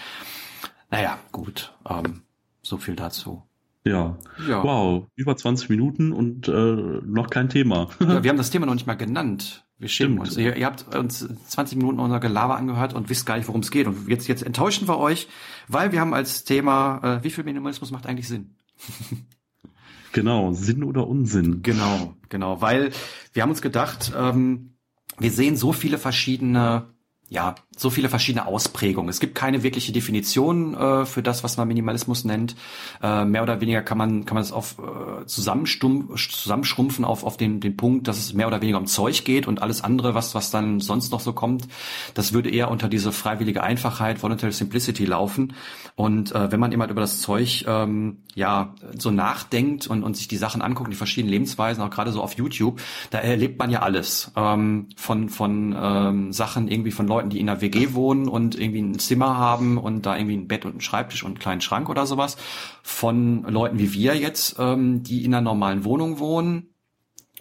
Naja, gut. Ähm, so viel dazu. Ja. ja. Wow, über 20 Minuten und äh, noch kein Thema. ja, (laughs) wir haben das Thema noch nicht mal genannt. Wir schämen uns. Ihr, ihr, habt uns 20 Minuten unser Gelaber angehört und wisst gar nicht, worum es geht. Und jetzt, jetzt enttäuschen wir euch, weil wir haben als Thema, äh, wie viel Minimalismus macht eigentlich Sinn? (laughs) genau, Sinn oder Unsinn. Genau, genau. Weil wir haben uns gedacht, ähm, wir sehen so viele verschiedene ja, so viele verschiedene Ausprägungen. Es gibt keine wirkliche Definition äh, für das, was man Minimalismus nennt. Äh, mehr oder weniger kann man kann man es auf äh, zusammenschrumpfen auf auf den den Punkt, dass es mehr oder weniger um Zeug geht und alles andere, was was dann sonst noch so kommt, das würde eher unter diese freiwillige Einfachheit, voluntary simplicity laufen. Und äh, wenn man immer über das Zeug ähm, ja so nachdenkt und und sich die Sachen anguckt, die verschiedenen Lebensweisen, auch gerade so auf YouTube, da erlebt man ja alles ähm, von von ähm, Sachen irgendwie von Leuten Leuten, die in einer WG wohnen und irgendwie ein Zimmer haben und da irgendwie ein Bett und ein Schreibtisch und einen kleinen Schrank oder sowas, von Leuten wie wir jetzt, ähm, die in einer normalen Wohnung wohnen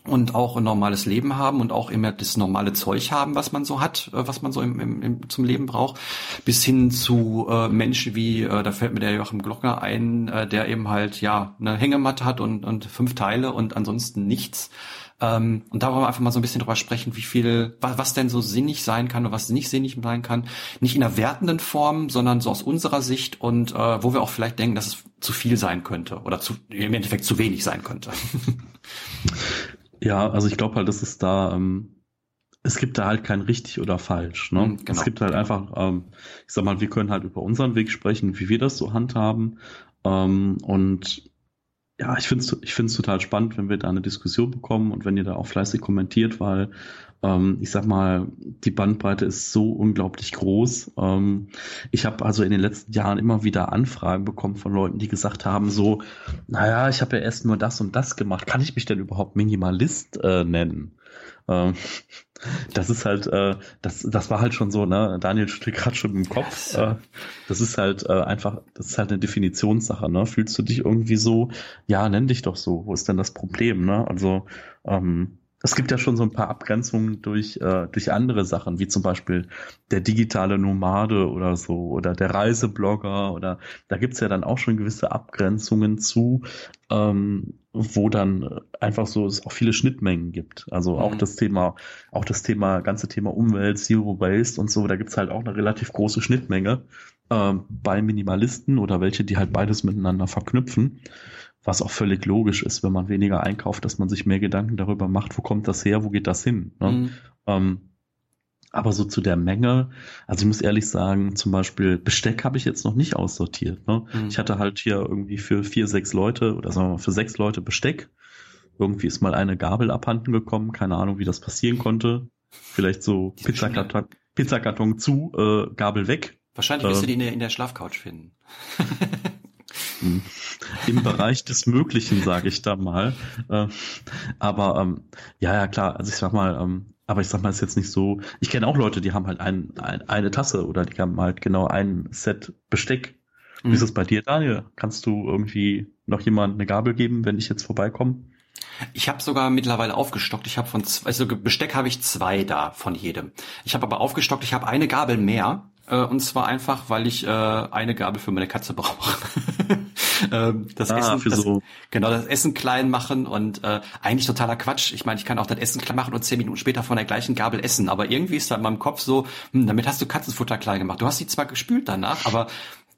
und auch ein normales Leben haben und auch immer das normale Zeug haben, was man so hat, äh, was man so im, im, im, zum Leben braucht, bis hin zu äh, Menschen wie, äh, da fällt mir der Joachim Glockner ein, äh, der eben halt ja eine Hängematte hat und, und fünf Teile und ansonsten nichts. Ähm, und da wollen wir einfach mal so ein bisschen drüber sprechen, wie viel, was, was denn so sinnig sein kann und was nicht sinnig sein kann. Nicht in einer wertenden Form, sondern so aus unserer Sicht und äh, wo wir auch vielleicht denken, dass es zu viel sein könnte oder zu, im Endeffekt zu wenig sein könnte. (laughs) ja, also ich glaube halt, dass es da, ähm, es gibt da halt kein richtig oder falsch. Ne? Mhm, genau. Es gibt halt einfach, ähm, ich sag mal, wir können halt über unseren Weg sprechen, wie wir das so handhaben. Ähm, und ja, ich finde es ich find's total spannend, wenn wir da eine Diskussion bekommen und wenn ihr da auch fleißig kommentiert, weil ähm, ich sag mal, die Bandbreite ist so unglaublich groß. Ähm, ich habe also in den letzten Jahren immer wieder Anfragen bekommen von Leuten, die gesagt haben, so, naja, ich habe ja erst nur das und das gemacht. Kann ich mich denn überhaupt Minimalist äh, nennen? Ähm, (laughs) das ist halt, äh, das, das war halt schon so, ne? Daniel steht gerade schon im Kopf. Äh, das ist halt äh, einfach, das ist halt eine Definitionssache, ne? Fühlst du dich irgendwie so, ja, nenn dich doch so, wo ist denn das Problem, ne? Also, ähm, es gibt ja schon so ein paar Abgrenzungen durch, äh, durch andere Sachen, wie zum Beispiel der digitale Nomade oder so oder der Reiseblogger oder da gibt's ja dann auch schon gewisse Abgrenzungen zu, ähm, wo dann einfach so es auch viele Schnittmengen gibt. Also auch mhm. das Thema, auch das Thema, ganze Thema Umwelt, Zero Waste und so, da gibt's halt auch eine relativ große Schnittmenge äh, bei Minimalisten oder welche, die halt beides miteinander verknüpfen was auch völlig logisch ist, wenn man weniger einkauft, dass man sich mehr Gedanken darüber macht, wo kommt das her, wo geht das hin. Ne? Mhm. Ähm, aber so zu der Menge, also ich muss ehrlich sagen, zum Beispiel Besteck habe ich jetzt noch nicht aussortiert. Ne? Mhm. Ich hatte halt hier irgendwie für vier, sechs Leute oder sagen wir mal für sechs Leute Besteck. Irgendwie ist mal eine Gabel abhanden gekommen, keine Ahnung, wie das passieren konnte. Vielleicht so Pizzakarton, Pizzakarton zu, äh, Gabel weg. Wahrscheinlich wirst äh, du die in der, in der Schlafcouch finden. (laughs) Im Bereich des Möglichen, sage ich da mal. Äh, aber ähm, ja, ja, klar, also ich sag mal, ähm, aber ich sag mal, ist jetzt nicht so. Ich kenne auch Leute, die haben halt ein, ein, eine Tasse oder die haben halt genau ein Set Besteck. Wie mhm. ist es bei dir, Daniel? Kannst du irgendwie noch jemand eine Gabel geben, wenn ich jetzt vorbeikomme? Ich habe sogar mittlerweile aufgestockt. Ich habe von zwei, also Besteck habe ich zwei da von jedem. Ich habe aber aufgestockt. Ich habe eine Gabel mehr äh, und zwar einfach, weil ich äh, eine Gabel für meine Katze brauche. (laughs) (laughs) ähm, das ah, Essen, für das, so. genau das Essen klein machen und äh, eigentlich totaler Quatsch. Ich meine, ich kann auch das Essen klein machen und zehn Minuten später von der gleichen Gabel essen, aber irgendwie ist da in meinem Kopf so, hm, damit hast du Katzenfutter klein gemacht. Du hast sie zwar gespült danach, aber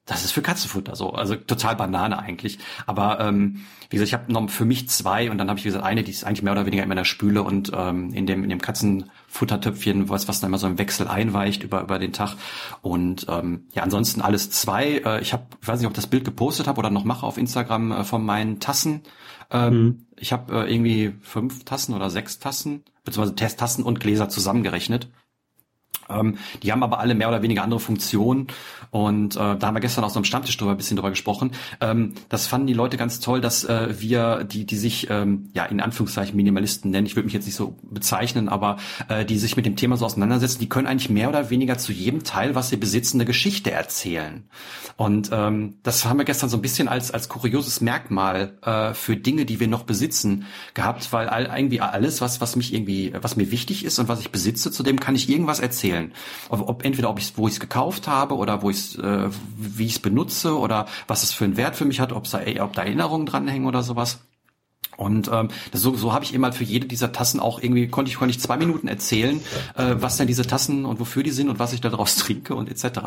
das ist für Katzenfutter so, also total Banane eigentlich. Aber ähm, wie gesagt, ich habe noch für mich zwei und dann habe ich wie gesagt eine, die ist eigentlich mehr oder weniger in meiner Spüle und ähm, in dem in dem Katzenfuttertöpfchen, was was dann immer so im Wechsel einweicht über über den Tag. Und ähm, ja, ansonsten alles zwei. Äh, ich habe, ich weiß nicht, ob ich das Bild gepostet habe oder noch mache auf Instagram äh, von meinen Tassen. Ähm, mhm. Ich habe äh, irgendwie fünf Tassen oder sechs Tassen, beziehungsweise Testtassen und Gläser zusammengerechnet. Ähm, die haben aber alle mehr oder weniger andere Funktionen. Und äh, da haben wir gestern auch so am Stammtisch drüber ein bisschen drüber gesprochen. Ähm, das fanden die Leute ganz toll, dass äh, wir, die, die sich ähm, ja in Anführungszeichen Minimalisten nennen, ich würde mich jetzt nicht so bezeichnen, aber äh, die sich mit dem Thema so auseinandersetzen, die können eigentlich mehr oder weniger zu jedem Teil, was sie besitzen, eine Geschichte erzählen. Und ähm, das haben wir gestern so ein bisschen als, als kurioses Merkmal äh, für Dinge, die wir noch besitzen, gehabt, weil all, irgendwie alles, was, was mich irgendwie, was mir wichtig ist und was ich besitze, zu dem kann ich irgendwas erzählen erzählen. Ob, ob entweder ob ich wo ich es gekauft habe oder wo ich äh, wie ich es benutze oder was es für einen Wert für mich hat, ob da, ob da Erinnerungen dranhängen oder sowas. Und ähm, das, so, so habe ich halt für jede dieser Tassen auch irgendwie, konnte ich, konnte ich zwei Minuten erzählen, äh, was denn diese Tassen und wofür die sind und was ich da draus (laughs) trinke und etc.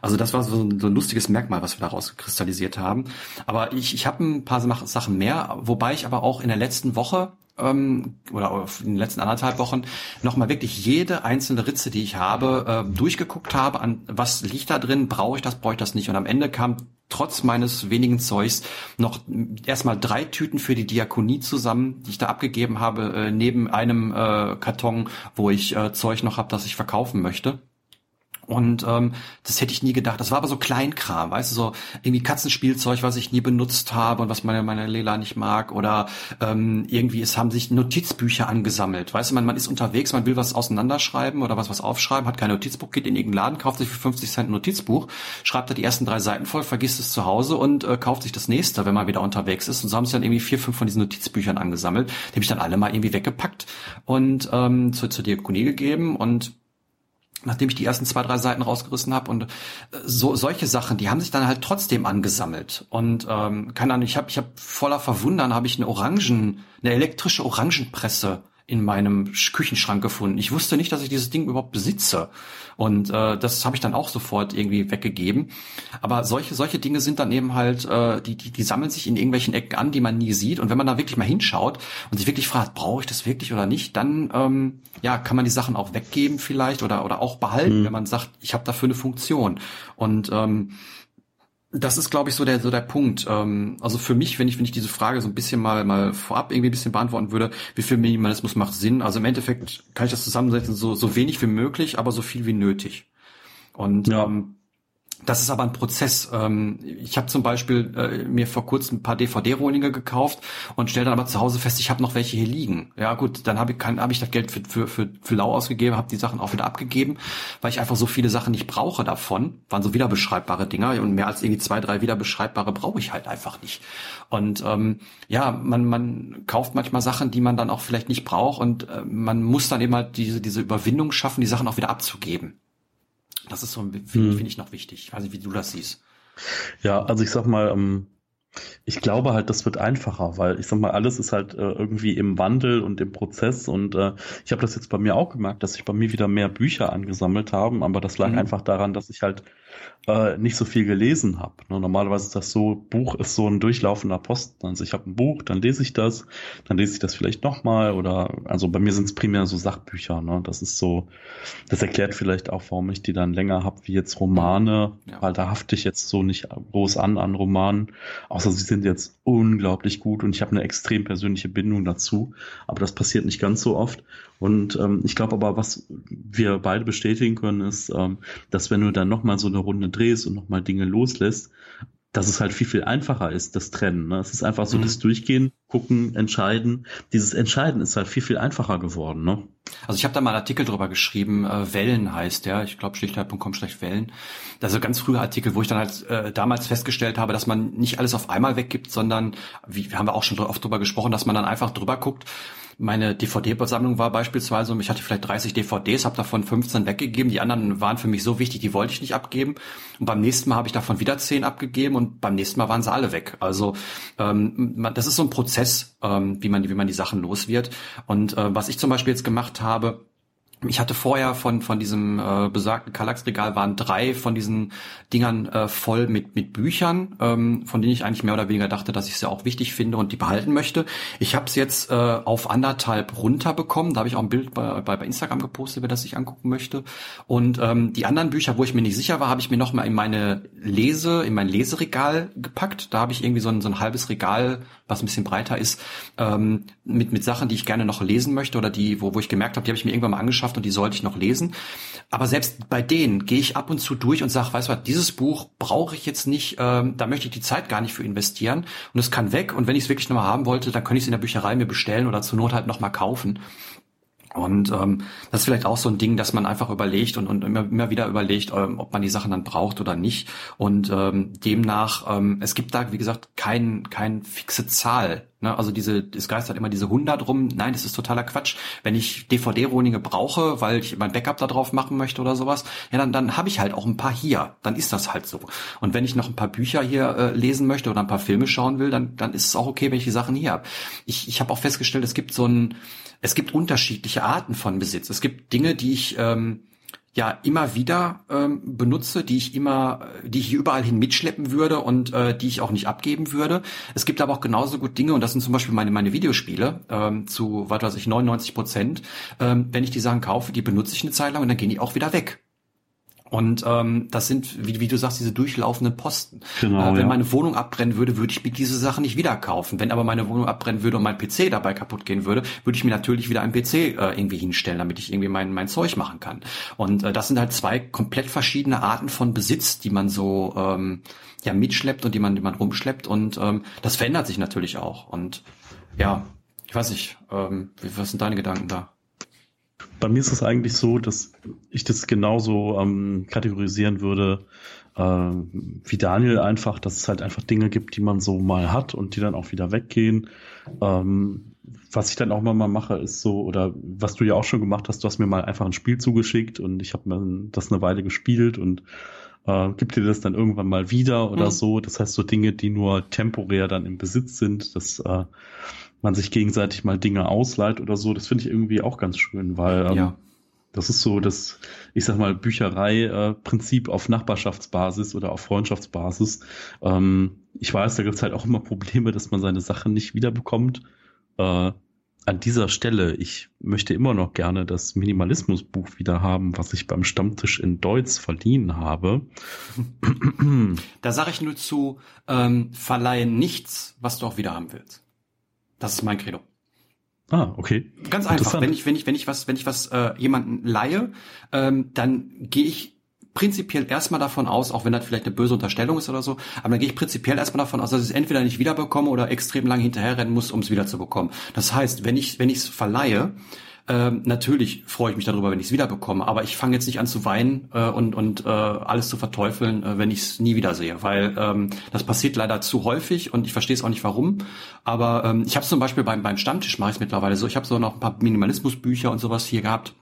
Also das war so ein, so ein lustiges Merkmal, was wir daraus kristallisiert haben. Aber ich, ich habe ein paar Sachen mehr, wobei ich aber auch in der letzten Woche ähm, oder in den letzten anderthalb Wochen nochmal wirklich jede einzelne Ritze, die ich habe, äh, durchgeguckt habe, an was liegt da drin, brauche ich das, brauche ich das nicht. Und am Ende kam trotz meines wenigen Zeugs noch erstmal drei Tüten für die Diakonie zusammen, die ich da abgegeben habe, äh, neben einem äh, Karton, wo ich äh, Zeug noch habe, das ich verkaufen möchte. Und ähm, das hätte ich nie gedacht. Das war aber so Kleinkram, weißt du, so irgendwie Katzenspielzeug, was ich nie benutzt habe und was meine, meine Lela nicht mag. Oder ähm, irgendwie, es haben sich Notizbücher angesammelt. Weißt du, man, man ist unterwegs, man will was auseinanderschreiben oder was was aufschreiben, hat kein Notizbuch, geht in irgendeinen Laden, kauft sich für 50 Cent ein Notizbuch, schreibt da die ersten drei Seiten voll, vergisst es zu Hause und äh, kauft sich das nächste, wenn man wieder unterwegs ist. Und so haben sich dann irgendwie vier, fünf von diesen Notizbüchern angesammelt. Die habe ich dann alle mal irgendwie weggepackt und ähm, zur, zur Diakonie gegeben und nachdem ich die ersten zwei, drei Seiten rausgerissen habe und äh, so solche Sachen, die haben sich dann halt trotzdem angesammelt und ähm, keine Ahnung, ich habe ich hab voller Verwundern habe ich eine Orangen, eine elektrische Orangenpresse in meinem Küchenschrank gefunden. Ich wusste nicht, dass ich dieses Ding überhaupt besitze. Und äh, das habe ich dann auch sofort irgendwie weggegeben. Aber solche, solche Dinge sind dann eben halt, äh, die, die, die sammeln sich in irgendwelchen Ecken an, die man nie sieht. Und wenn man da wirklich mal hinschaut und sich wirklich fragt, brauche ich das wirklich oder nicht, dann ähm, ja, kann man die Sachen auch weggeben vielleicht oder, oder auch behalten, mhm. wenn man sagt, ich habe dafür eine Funktion. Und ähm, das ist, glaube ich, so der so der Punkt. Ähm, also für mich, wenn ich wenn ich diese Frage so ein bisschen mal mal vorab irgendwie ein bisschen beantworten würde, wie viel Minimalismus macht Sinn? Also im Endeffekt kann ich das zusammensetzen, so so wenig wie möglich, aber so viel wie nötig. Und ja. ähm, das ist aber ein Prozess. Ähm, ich habe zum Beispiel äh, mir vor kurzem ein paar DVD-Rohlinge gekauft und stelle dann aber zu Hause fest, ich habe noch welche hier liegen. Ja gut, dann habe ich, hab ich das Geld für, für, für, für lau ausgegeben, habe die Sachen auch wieder abgegeben, weil ich einfach so viele Sachen nicht brauche davon. Waren so wiederbeschreibbare Dinger und mehr als irgendwie zwei, drei wiederbeschreibbare brauche ich halt einfach nicht. Und ähm, ja, man, man kauft manchmal Sachen, die man dann auch vielleicht nicht braucht und äh, man muss dann eben halt diese, diese Überwindung schaffen, die Sachen auch wieder abzugeben. Das ist so, finde hm. find ich noch wichtig. Ich weiß nicht, wie du das siehst. Ja, also ich sag mal, ähm, ich glaube halt, das wird einfacher, weil ich sag mal, alles ist halt äh, irgendwie im Wandel und im Prozess und äh, ich habe das jetzt bei mir auch gemerkt, dass sich bei mir wieder mehr Bücher angesammelt haben, aber das lag mhm. einfach daran, dass ich halt äh, nicht so viel gelesen habe. Ne, normalerweise ist das so, Buch ist so ein durchlaufender Posten. Also ich habe ein Buch, dann lese ich das, dann lese ich das vielleicht nochmal oder also bei mir sind es primär so Sachbücher. Ne? Das ist so, das erklärt vielleicht auch, warum ich die dann länger habe wie jetzt Romane, ja. weil da hafte ich jetzt so nicht groß an an Romanen, außer sie sind jetzt unglaublich gut und ich habe eine extrem persönliche Bindung dazu. Aber das passiert nicht ganz so oft. Und ähm, ich glaube aber, was wir beide bestätigen können, ist, ähm, dass wenn du dann nochmal so eine Runde drehst und nochmal Dinge loslässt, dass es halt viel, viel einfacher ist, das Trennen. Ne? Es ist einfach so mhm. das Durchgehen, gucken, entscheiden. Dieses Entscheiden ist halt viel, viel einfacher geworden. Ne? Also ich habe da mal einen Artikel drüber geschrieben, äh, Wellen heißt der, ich glaube schlichtheit.com schlecht Wellen. Das ist ein ganz früher Artikel, wo ich dann halt äh, damals festgestellt habe, dass man nicht alles auf einmal weggibt, sondern, wie haben wir auch schon oft drüber gesprochen, dass man dann einfach drüber guckt, meine DVD-Sammlung war beispielsweise, ich hatte vielleicht 30 DVDs, habe davon 15 weggegeben. Die anderen waren für mich so wichtig, die wollte ich nicht abgeben. Und beim nächsten Mal habe ich davon wieder 10 abgegeben und beim nächsten Mal waren sie alle weg. Also ähm, man, das ist so ein Prozess, ähm, wie man wie man die Sachen los wird. Und äh, was ich zum Beispiel jetzt gemacht habe, ich hatte vorher von von diesem äh, besagten Kallax-Regal waren drei von diesen Dingern äh, voll mit mit Büchern, ähm, von denen ich eigentlich mehr oder weniger dachte, dass ich sie auch wichtig finde und die behalten möchte. Ich habe es jetzt äh, auf anderthalb runterbekommen. Da habe ich auch ein Bild bei, bei, bei Instagram gepostet, wer das sich angucken möchte. Und ähm, die anderen Bücher, wo ich mir nicht sicher war, habe ich mir noch mal in meine Lese, in mein Leseregal gepackt. Da habe ich irgendwie so ein, so ein halbes Regal, was ein bisschen breiter ist, ähm, mit mit Sachen, die ich gerne noch lesen möchte oder die, wo wo ich gemerkt habe, die habe ich mir irgendwann mal angeschafft Wissenschaft und die sollte ich noch lesen. Aber selbst bei denen gehe ich ab und zu durch und sage, weißt du was, dieses Buch brauche ich jetzt nicht, ähm, da möchte ich die Zeit gar nicht für investieren und es kann weg und wenn ich es wirklich nochmal haben wollte, dann könnte ich es in der Bücherei mir bestellen oder zur Not halt nochmal kaufen. Und ähm, das ist vielleicht auch so ein Ding, dass man einfach überlegt und, und immer, immer wieder überlegt, ähm, ob man die Sachen dann braucht oder nicht. Und ähm, demnach, ähm, es gibt da, wie gesagt, kein, kein fixe Zahl. Ne? Also diese, es geistert immer diese 100 rum. Nein, das ist totaler Quatsch. Wenn ich DVD-Rohlinge brauche, weil ich mein Backup da drauf machen möchte oder sowas, ja, dann, dann habe ich halt auch ein paar hier. Dann ist das halt so. Und wenn ich noch ein paar Bücher hier äh, lesen möchte oder ein paar Filme schauen will, dann, dann ist es auch okay, wenn ich die Sachen hier habe. Ich, ich habe auch festgestellt, es gibt so ein es gibt unterschiedliche Arten von Besitz. Es gibt Dinge, die ich, ähm, ja immer wieder ähm, benutze, die ich immer, die ich überall hin mitschleppen würde und äh, die ich auch nicht abgeben würde. Es gibt aber auch genauso gut Dinge und das sind zum Beispiel meine meine Videospiele ähm, zu was weiß ich 99 Prozent. Ähm, wenn ich die Sachen kaufe, die benutze ich eine Zeit lang und dann gehen die auch wieder weg. Und ähm, das sind, wie, wie du sagst, diese durchlaufenden Posten. Genau, äh, wenn ja. meine Wohnung abbrennen würde, würde ich mir diese Sachen nicht wieder kaufen. Wenn aber meine Wohnung abbrennen würde und mein PC dabei kaputt gehen würde, würde ich mir natürlich wieder einen PC äh, irgendwie hinstellen, damit ich irgendwie mein, mein Zeug machen kann. Und äh, das sind halt zwei komplett verschiedene Arten von Besitz, die man so ähm, ja mitschleppt und die man, die man rumschleppt. Und ähm, das verändert sich natürlich auch. Und ja, ich weiß nicht, ähm, was sind deine Gedanken da? Bei mir ist es eigentlich so, dass ich das genauso ähm, kategorisieren würde äh, wie Daniel einfach, dass es halt einfach Dinge gibt, die man so mal hat und die dann auch wieder weggehen. Ähm, was ich dann auch mal mache, ist so, oder was du ja auch schon gemacht hast, du hast mir mal einfach ein Spiel zugeschickt und ich habe mir das eine Weile gespielt und äh, gibt dir das dann irgendwann mal wieder oder mhm. so. Das heißt so Dinge, die nur temporär dann im Besitz sind. Das äh, man sich gegenseitig mal Dinge ausleiht oder so. Das finde ich irgendwie auch ganz schön, weil ähm, ja. das ist so das, ich sag mal, Bücherei-Prinzip auf Nachbarschaftsbasis oder auf Freundschaftsbasis. Ähm, ich weiß, da gibt es halt auch immer Probleme, dass man seine Sachen nicht wiederbekommt. Äh, an dieser Stelle, ich möchte immer noch gerne das Minimalismusbuch wieder haben, was ich beim Stammtisch in Deutsch verliehen habe. Da sage ich nur zu, ähm, verleihen nichts, was du auch wieder haben willst. Das ist mein Credo. Ah, okay. Ganz einfach. Wenn ich, wenn ich, wenn ich was, wenn ich was äh, jemanden leihe, ähm, dann gehe ich prinzipiell erstmal davon aus, auch wenn das vielleicht eine böse Unterstellung ist oder so, aber dann gehe ich prinzipiell erstmal davon aus, dass ich es entweder nicht wiederbekomme oder extrem lange hinterherrennen muss, um es wiederzubekommen. Das heißt, wenn ich, wenn ich es verleihe, ähm, natürlich freue ich mich darüber, wenn ich es wiederbekomme, aber ich fange jetzt nicht an zu weinen äh, und, und äh, alles zu verteufeln, äh, wenn ich es nie wiedersehe, weil ähm, das passiert leider zu häufig und ich verstehe es auch nicht warum. Aber ähm, ich habe zum Beispiel beim, beim Stammtisch mache ich mittlerweile so, ich habe so noch ein paar Minimalismusbücher und sowas hier gehabt.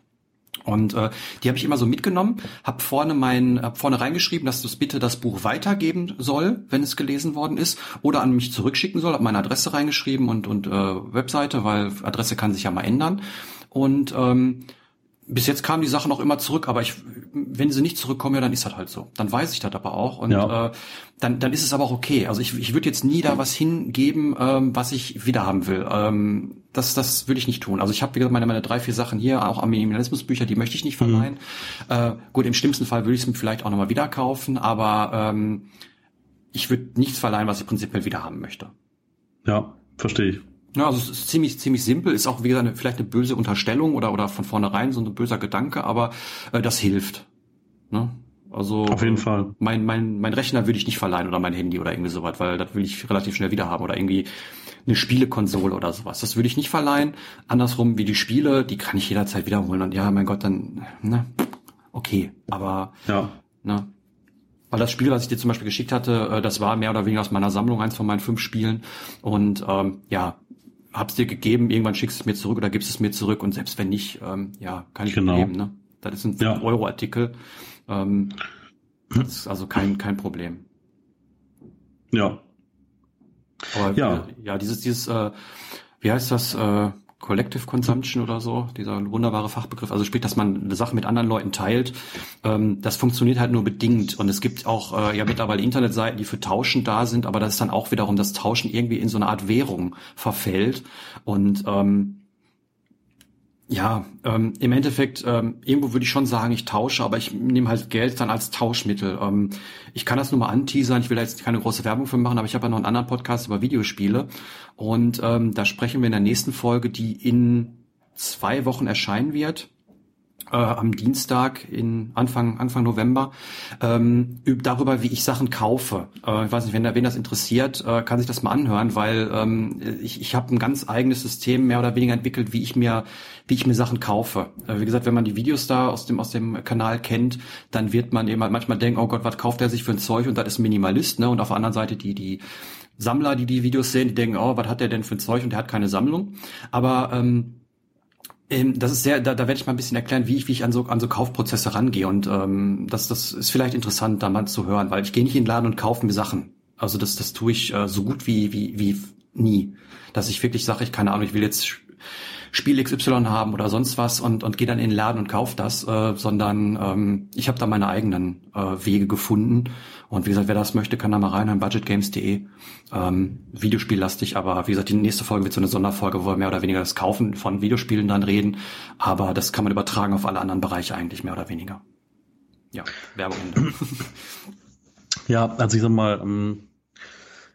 Und äh, die habe ich immer so mitgenommen, habe vorne mein, hab vorne reingeschrieben, dass das bitte das Buch weitergeben soll, wenn es gelesen worden ist, oder an mich zurückschicken soll, habe meine Adresse reingeschrieben und und äh, Webseite, weil Adresse kann sich ja mal ändern. Und ähm, bis jetzt kamen die Sachen auch immer zurück, aber ich, wenn sie nicht zurückkommen, ja, dann ist das halt so. Dann weiß ich das aber auch und ja. äh, dann, dann ist es aber auch okay. Also ich, ich würde jetzt nie da was hingeben, ähm, was ich wieder haben will. Ähm, das, das würde ich nicht tun. Also ich habe wie gesagt meine, meine drei, vier Sachen hier, auch am Minimalismusbücher, die möchte ich nicht verleihen. Mhm. Äh, gut, im schlimmsten Fall würde ich es vielleicht auch nochmal wieder kaufen, aber ähm, ich würde nichts verleihen, was ich prinzipiell wieder haben möchte. Ja, verstehe ich. Ja, also es ist ziemlich, ziemlich simpel, ist auch wie gesagt eine, vielleicht eine böse Unterstellung oder, oder von vornherein so ein böser Gedanke, aber äh, das hilft. Ne? Also auf jeden Fall. Mein, mein, mein Rechner würde ich nicht verleihen oder mein Handy oder irgendwie sowas, weil das will ich relativ schnell wieder haben oder irgendwie eine Spielekonsole oder sowas. Das würde ich nicht verleihen. Andersrum wie die Spiele, die kann ich jederzeit wiederholen und ja, mein Gott, dann, ne, okay, aber ja. ne, weil das Spiel, was ich dir zum Beispiel geschickt hatte, äh, das war mehr oder weniger aus meiner Sammlung, eins von meinen fünf Spielen. Und ähm, ja, hab's dir gegeben, irgendwann schickst du es mir zurück oder gibst es mir zurück und selbst wenn nicht, ähm, ja, kann ich genau. geben. Ne? Das ist ein ja. Euro-Artikel. Ähm, das ist also kein, kein Problem. Ja. Aber ja, ja dieses, dieses, äh, wie heißt das, äh, Collective Consumption oder so, dieser wunderbare Fachbegriff, also sprich, dass man eine Sache mit anderen Leuten teilt, ähm, das funktioniert halt nur bedingt. Und es gibt auch äh, ja mittlerweile Internetseiten, die für Tauschen da sind, aber das ist dann auch wiederum, das Tauschen irgendwie in so eine Art Währung verfällt. Und ähm, ja, ähm, im Endeffekt, ähm, irgendwo würde ich schon sagen, ich tausche, aber ich nehme halt Geld dann als Tauschmittel. Ähm, ich kann das nur mal anteasern, ich will da jetzt keine große Werbung für machen, aber ich habe ja noch einen anderen Podcast über Videospiele und ähm, da sprechen wir in der nächsten Folge, die in zwei Wochen erscheinen wird äh, am Dienstag in Anfang Anfang November ähm, darüber, wie ich Sachen kaufe. Äh, ich weiß nicht, wenn, wen das interessiert, äh, kann sich das mal anhören, weil ähm, ich, ich habe ein ganz eigenes System mehr oder weniger entwickelt, wie ich mir wie ich mir Sachen kaufe. Äh, wie gesagt, wenn man die Videos da aus dem aus dem Kanal kennt, dann wird man eben halt manchmal denken, oh Gott, was kauft er sich für ein Zeug und das ist Minimalist, ne? Und auf der anderen Seite die die Sammler, die die Videos sehen, die denken, oh, was hat der denn für ein Zeug und der hat keine Sammlung. Aber ähm, das ist sehr, da, da werde ich mal ein bisschen erklären, wie ich, wie ich an so, an so Kaufprozesse rangehe. Und ähm, das, das ist vielleicht interessant, da mal zu hören, weil ich gehe nicht in den Laden und kaufe mir Sachen. Also das, das tue ich äh, so gut wie, wie, wie nie. Dass ich wirklich sage, ich keine Ahnung, ich will jetzt Spiel XY haben oder sonst was und, und gehe dann in den Laden und kaufe das, äh, sondern ähm, ich habe da meine eigenen äh, Wege gefunden. Und wie gesagt, wer das möchte, kann da mal reinhören, budgetgames.de. Ähm, Videospiellastig, aber wie gesagt, die nächste Folge wird so eine Sonderfolge, wo wir mehr oder weniger das Kaufen von Videospielen dann reden. Aber das kann man übertragen auf alle anderen Bereiche eigentlich mehr oder weniger. Ja, Werbung. (laughs) ja, also ich sag mal, ähm,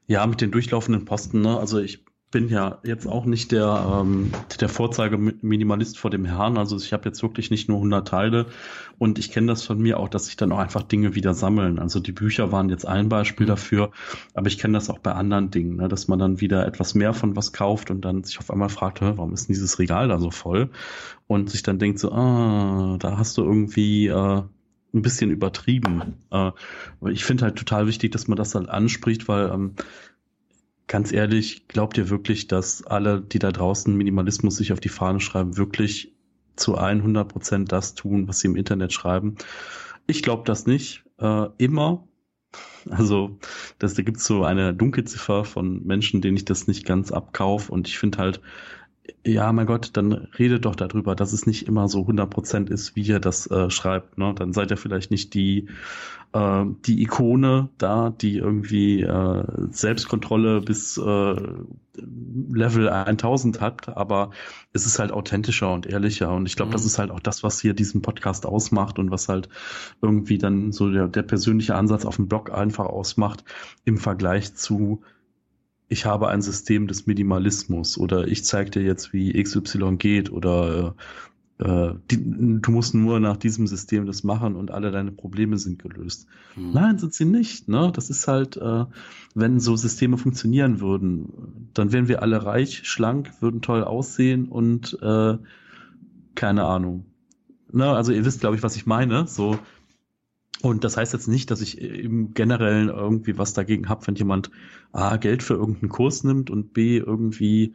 ja, mit den durchlaufenden Posten, ne, also ich bin ja jetzt auch nicht der, ähm, der Vorzeigeminimalist vor dem Herrn. Also ich habe jetzt wirklich nicht nur 100 Teile und ich kenne das von mir auch, dass sich dann auch einfach Dinge wieder sammeln. Also die Bücher waren jetzt ein Beispiel mhm. dafür, aber ich kenne das auch bei anderen Dingen, ne, dass man dann wieder etwas mehr von was kauft und dann sich auf einmal fragt, warum ist denn dieses Regal da so voll? Und sich dann denkt so, ah, da hast du irgendwie äh, ein bisschen übertrieben. Äh, ich finde halt total wichtig, dass man das halt anspricht, weil ähm, Ganz ehrlich, glaubt ihr wirklich, dass alle, die da draußen Minimalismus sich auf die Fahne schreiben, wirklich zu 100 Prozent das tun, was sie im Internet schreiben? Ich glaube das nicht. Äh, immer. Also, das, da gibt's so eine Dunkelziffer von Menschen, denen ich das nicht ganz abkaufe. Und ich finde halt, ja, mein Gott, dann redet doch darüber, dass es nicht immer so 100% ist, wie ihr das äh, schreibt. Ne? Dann seid ihr vielleicht nicht die, äh, die Ikone da, die irgendwie äh, Selbstkontrolle bis äh, Level 1000 hat, aber es ist halt authentischer und ehrlicher. Und ich glaube, mhm. das ist halt auch das, was hier diesen Podcast ausmacht und was halt irgendwie dann so der, der persönliche Ansatz auf dem Blog einfach ausmacht im Vergleich zu ich habe ein System des Minimalismus oder ich zeige dir jetzt, wie XY geht oder äh, die, du musst nur nach diesem System das machen und alle deine Probleme sind gelöst. Hm. Nein, sind sie nicht. Ne? Das ist halt, äh, wenn so Systeme funktionieren würden, dann wären wir alle reich, schlank, würden toll aussehen und äh, keine Ahnung. Ne? Also ihr wisst, glaube ich, was ich meine. So und das heißt jetzt nicht, dass ich im Generellen irgendwie was dagegen habe, wenn jemand A, Geld für irgendeinen Kurs nimmt und B, irgendwie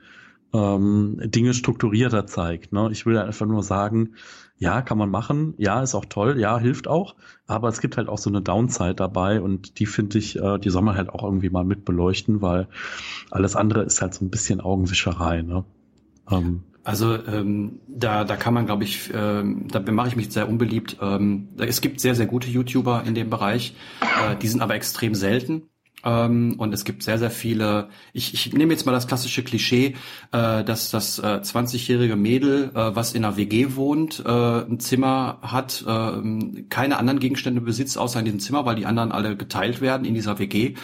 ähm, Dinge strukturierter zeigt. Ne? Ich will einfach nur sagen, ja, kann man machen, ja, ist auch toll, ja, hilft auch, aber es gibt halt auch so eine Downside dabei und die finde ich, äh, die soll man halt auch irgendwie mal mit beleuchten, weil alles andere ist halt so ein bisschen Augenwischerei. Ne? Ähm, also ähm, da, da kann man, glaube ich, ähm, da mache ich mich sehr unbeliebt. Ähm, es gibt sehr, sehr gute YouTuber in dem Bereich, äh, die sind aber extrem selten. Ähm, und es gibt sehr, sehr viele, ich, ich nehme jetzt mal das klassische Klischee, äh, dass das äh, 20-jährige Mädel, äh, was in einer WG wohnt, äh, ein Zimmer hat, äh, keine anderen Gegenstände besitzt, außer in diesem Zimmer, weil die anderen alle geteilt werden in dieser WG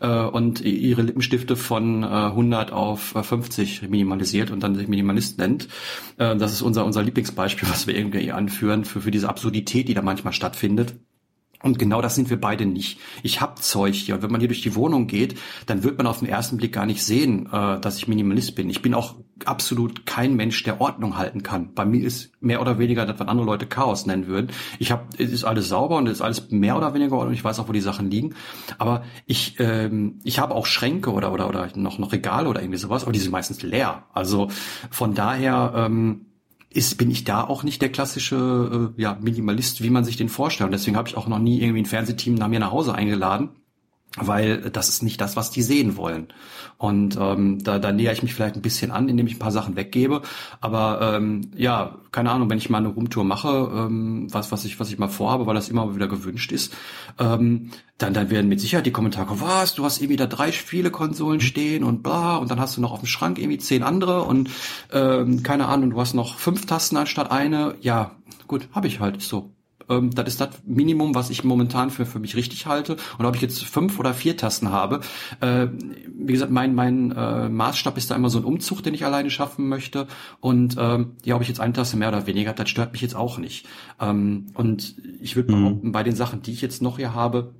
und ihre Lippenstifte von äh, 100 auf 50 minimalisiert und dann sich Minimalist nennt. Das ist unser, unser Lieblingsbeispiel, was wir irgendwie anführen für, für diese Absurdität, die da manchmal stattfindet. Und genau das sind wir beide nicht. Ich hab Zeug hier. Und wenn man hier durch die Wohnung geht, dann wird man auf den ersten Blick gar nicht sehen, äh, dass ich Minimalist bin. Ich bin auch absolut kein Mensch, der Ordnung halten kann. Bei mir ist mehr oder weniger das, was andere Leute Chaos nennen würden. Ich habe, es ist alles sauber und es ist alles mehr oder weniger Ordnung. Ich weiß auch, wo die Sachen liegen. Aber ich, ähm, ich habe auch Schränke oder oder oder noch noch Regale oder irgendwie sowas, aber die sind meistens leer. Also von daher. Ähm, ist, bin ich da auch nicht der klassische äh, ja, Minimalist, wie man sich den vorstellt. Und deswegen habe ich auch noch nie irgendwie ein Fernsehteam nach mir nach Hause eingeladen, weil das ist nicht das, was die sehen wollen. Und ähm, da, da näher ich mich vielleicht ein bisschen an, indem ich ein paar Sachen weggebe. Aber ähm, ja, keine Ahnung, wenn ich mal eine Roomtour mache, ähm, was, was ich, was ich mal vorhabe, weil das immer wieder gewünscht ist, ähm, dann, dann werden mit Sicherheit die Kommentare kommen, was, du hast irgendwie da drei Spielekonsolen stehen und bla, und dann hast du noch auf dem Schrank irgendwie zehn andere und ähm, keine Ahnung, du hast noch fünf Tasten anstatt eine. Ja, gut, habe ich halt, ist so. Ähm, das ist das Minimum, was ich momentan für, für mich richtig halte. Und ob ich jetzt fünf oder vier Tasten habe, äh, wie gesagt, mein, mein äh, Maßstab ist da immer so ein Umzug, den ich alleine schaffen möchte. Und ähm, ja, ob ich jetzt eine Taste mehr oder weniger, das stört mich jetzt auch nicht. Ähm, und ich würde mhm. behaupten, bei den Sachen, die ich jetzt noch hier habe,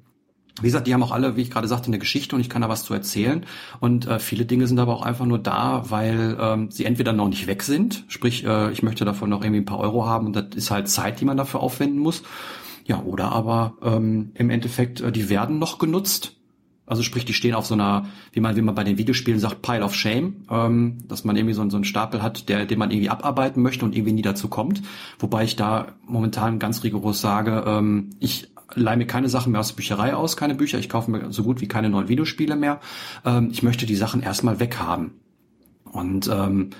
wie gesagt, die haben auch alle, wie ich gerade sagte, eine Geschichte und ich kann da was zu erzählen. Und äh, viele Dinge sind aber auch einfach nur da, weil ähm, sie entweder noch nicht weg sind, sprich, äh, ich möchte davon noch irgendwie ein paar Euro haben und das ist halt Zeit, die man dafür aufwenden muss. Ja, oder aber ähm, im Endeffekt, äh, die werden noch genutzt. Also sprich, die stehen auf so einer, wie man, wie man bei den Videospielen sagt, Pile of Shame, ähm, dass man irgendwie so, so einen Stapel hat, der, den man irgendwie abarbeiten möchte und irgendwie nie dazu kommt. Wobei ich da momentan ganz rigoros sage, ähm, ich leih mir keine Sachen mehr aus der Bücherei aus, keine Bücher. Ich kaufe mir so gut wie keine neuen Videospiele mehr. Ähm, ich möchte die Sachen erstmal weghaben. Und ähm,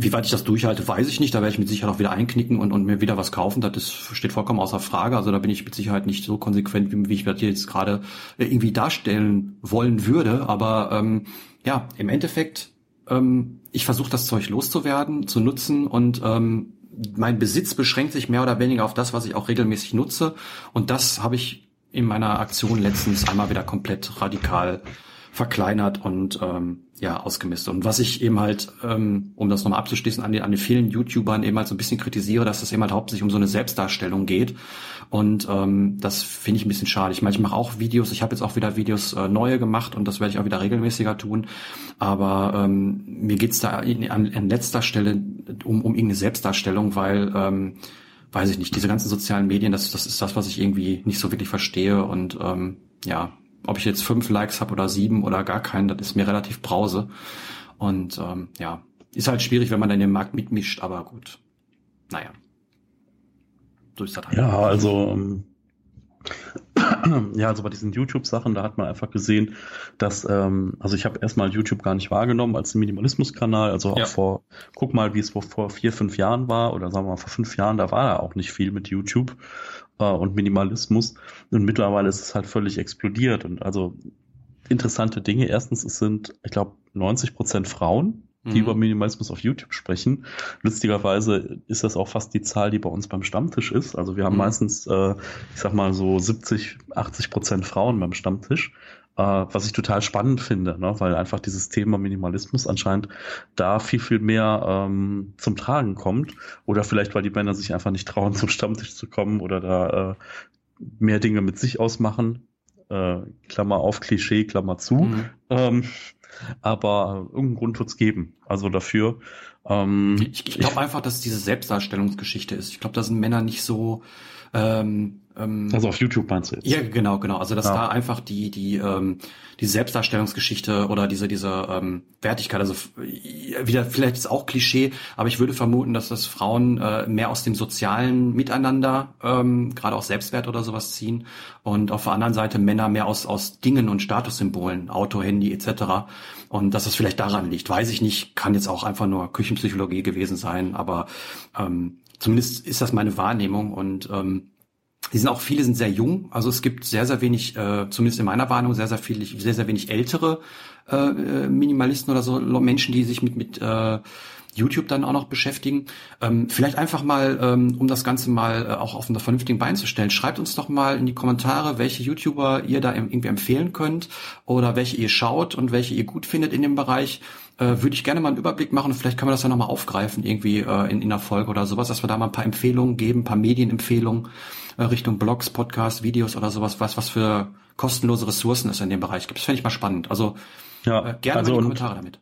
wie weit ich das durchhalte, weiß ich nicht. Da werde ich mit Sicherheit auch wieder einknicken und, und mir wieder was kaufen. Das steht vollkommen außer Frage. Also da bin ich mit Sicherheit nicht so konsequent, wie, wie ich das jetzt gerade äh, irgendwie darstellen wollen würde. Aber ähm, ja, im Endeffekt, ähm, ich versuche das Zeug loszuwerden, zu nutzen und ähm, mein Besitz beschränkt sich mehr oder weniger auf das, was ich auch regelmäßig nutze. Und das habe ich in meiner Aktion letztens einmal wieder komplett radikal verkleinert und ähm, ja ausgemistet. Und was ich eben halt, ähm, um das nochmal abzuschließen, an den, an den vielen YouTubern eben halt so ein bisschen kritisiere, dass es eben halt hauptsächlich um so eine Selbstdarstellung geht. Und ähm, das finde ich ein bisschen schade. Ich meine, ich mache auch Videos, ich habe jetzt auch wieder Videos äh, neue gemacht und das werde ich auch wieder regelmäßiger tun. Aber ähm, mir geht's da in, an, an letzter Stelle um, um irgendeine Selbstdarstellung, weil ähm, weiß ich nicht, diese ganzen sozialen Medien, das, das ist das, was ich irgendwie nicht so wirklich verstehe. Und ähm, ja, ob ich jetzt fünf Likes habe oder sieben oder gar keinen, das ist mir relativ brause. Und ähm, ja, ist halt schwierig, wenn man dann den Markt mitmischt, aber gut. Naja. So ist das halt. Ja, also ähm, (clears throat) ja, also bei diesen YouTube-Sachen, da hat man einfach gesehen, dass, ähm, also ich habe erstmal YouTube gar nicht wahrgenommen als Minimalismus-Kanal, also auch ja. vor, guck mal, wie es vor, vor vier, fünf Jahren war, oder sagen wir mal vor fünf Jahren, da war ja auch nicht viel mit YouTube äh, und Minimalismus. Und mittlerweile ist es halt völlig explodiert. Und also interessante Dinge. Erstens, es sind, ich glaube, 90 Prozent Frauen, die mhm. über Minimalismus auf YouTube sprechen. Lustigerweise ist das auch fast die Zahl, die bei uns beim Stammtisch ist. Also wir haben mhm. meistens, äh, ich sag mal so 70, 80 Prozent Frauen beim Stammtisch. Äh, was ich total spannend finde, ne? weil einfach dieses Thema Minimalismus anscheinend da viel, viel mehr ähm, zum Tragen kommt. Oder vielleicht, weil die Männer sich einfach nicht trauen, (laughs) zum Stammtisch zu kommen oder da äh, mehr Dinge mit sich ausmachen. Äh, Klammer auf, Klischee, Klammer zu. Mhm. Ähm, aber irgendeinen Grund wird es geben. Also dafür. Ähm, ich ich glaube einfach, dass es diese Selbstdarstellungsgeschichte ist. Ich glaube, da sind Männer nicht so ähm, ähm, also auf YouTube meinst du jetzt? Ja, genau, genau. Also dass ja. da einfach die die ähm, die Selbstdarstellungsgeschichte oder diese diese ähm, Wertigkeit, also wieder vielleicht ist auch Klischee, aber ich würde vermuten, dass das Frauen äh, mehr aus dem sozialen Miteinander, ähm, gerade auch Selbstwert oder sowas ziehen und auf der anderen Seite Männer mehr aus aus Dingen und Statussymbolen, Auto, Handy etc. Und dass das vielleicht daran liegt, weiß ich nicht, kann jetzt auch einfach nur Küchenpsychologie gewesen sein, aber ähm, zumindest ist das meine Wahrnehmung und ähm, die sind auch viele sind sehr jung, also es gibt sehr sehr wenig, äh, zumindest in meiner Wahrnehmung sehr sehr viele, sehr sehr wenig ältere äh, äh Minimalisten oder so Menschen, die sich mit mit äh, YouTube dann auch noch beschäftigen. Ähm, vielleicht einfach mal, ähm, um das Ganze mal äh, auch auf einem vernünftigen Bein zu stellen, schreibt uns doch mal in die Kommentare, welche YouTuber ihr da irgendwie empfehlen könnt oder welche ihr schaut und welche ihr gut findet in dem Bereich. Äh, Würde ich gerne mal einen Überblick machen vielleicht können wir das ja nochmal aufgreifen irgendwie äh, in, in der Folge oder sowas, dass wir da mal ein paar Empfehlungen geben, ein paar Medienempfehlungen Richtung Blogs, Podcasts, Videos oder sowas, was, was für kostenlose Ressourcen es in dem Bereich gibt. Das fände ich mal spannend. Also ja, äh, gerne also mal die Kommentare damit.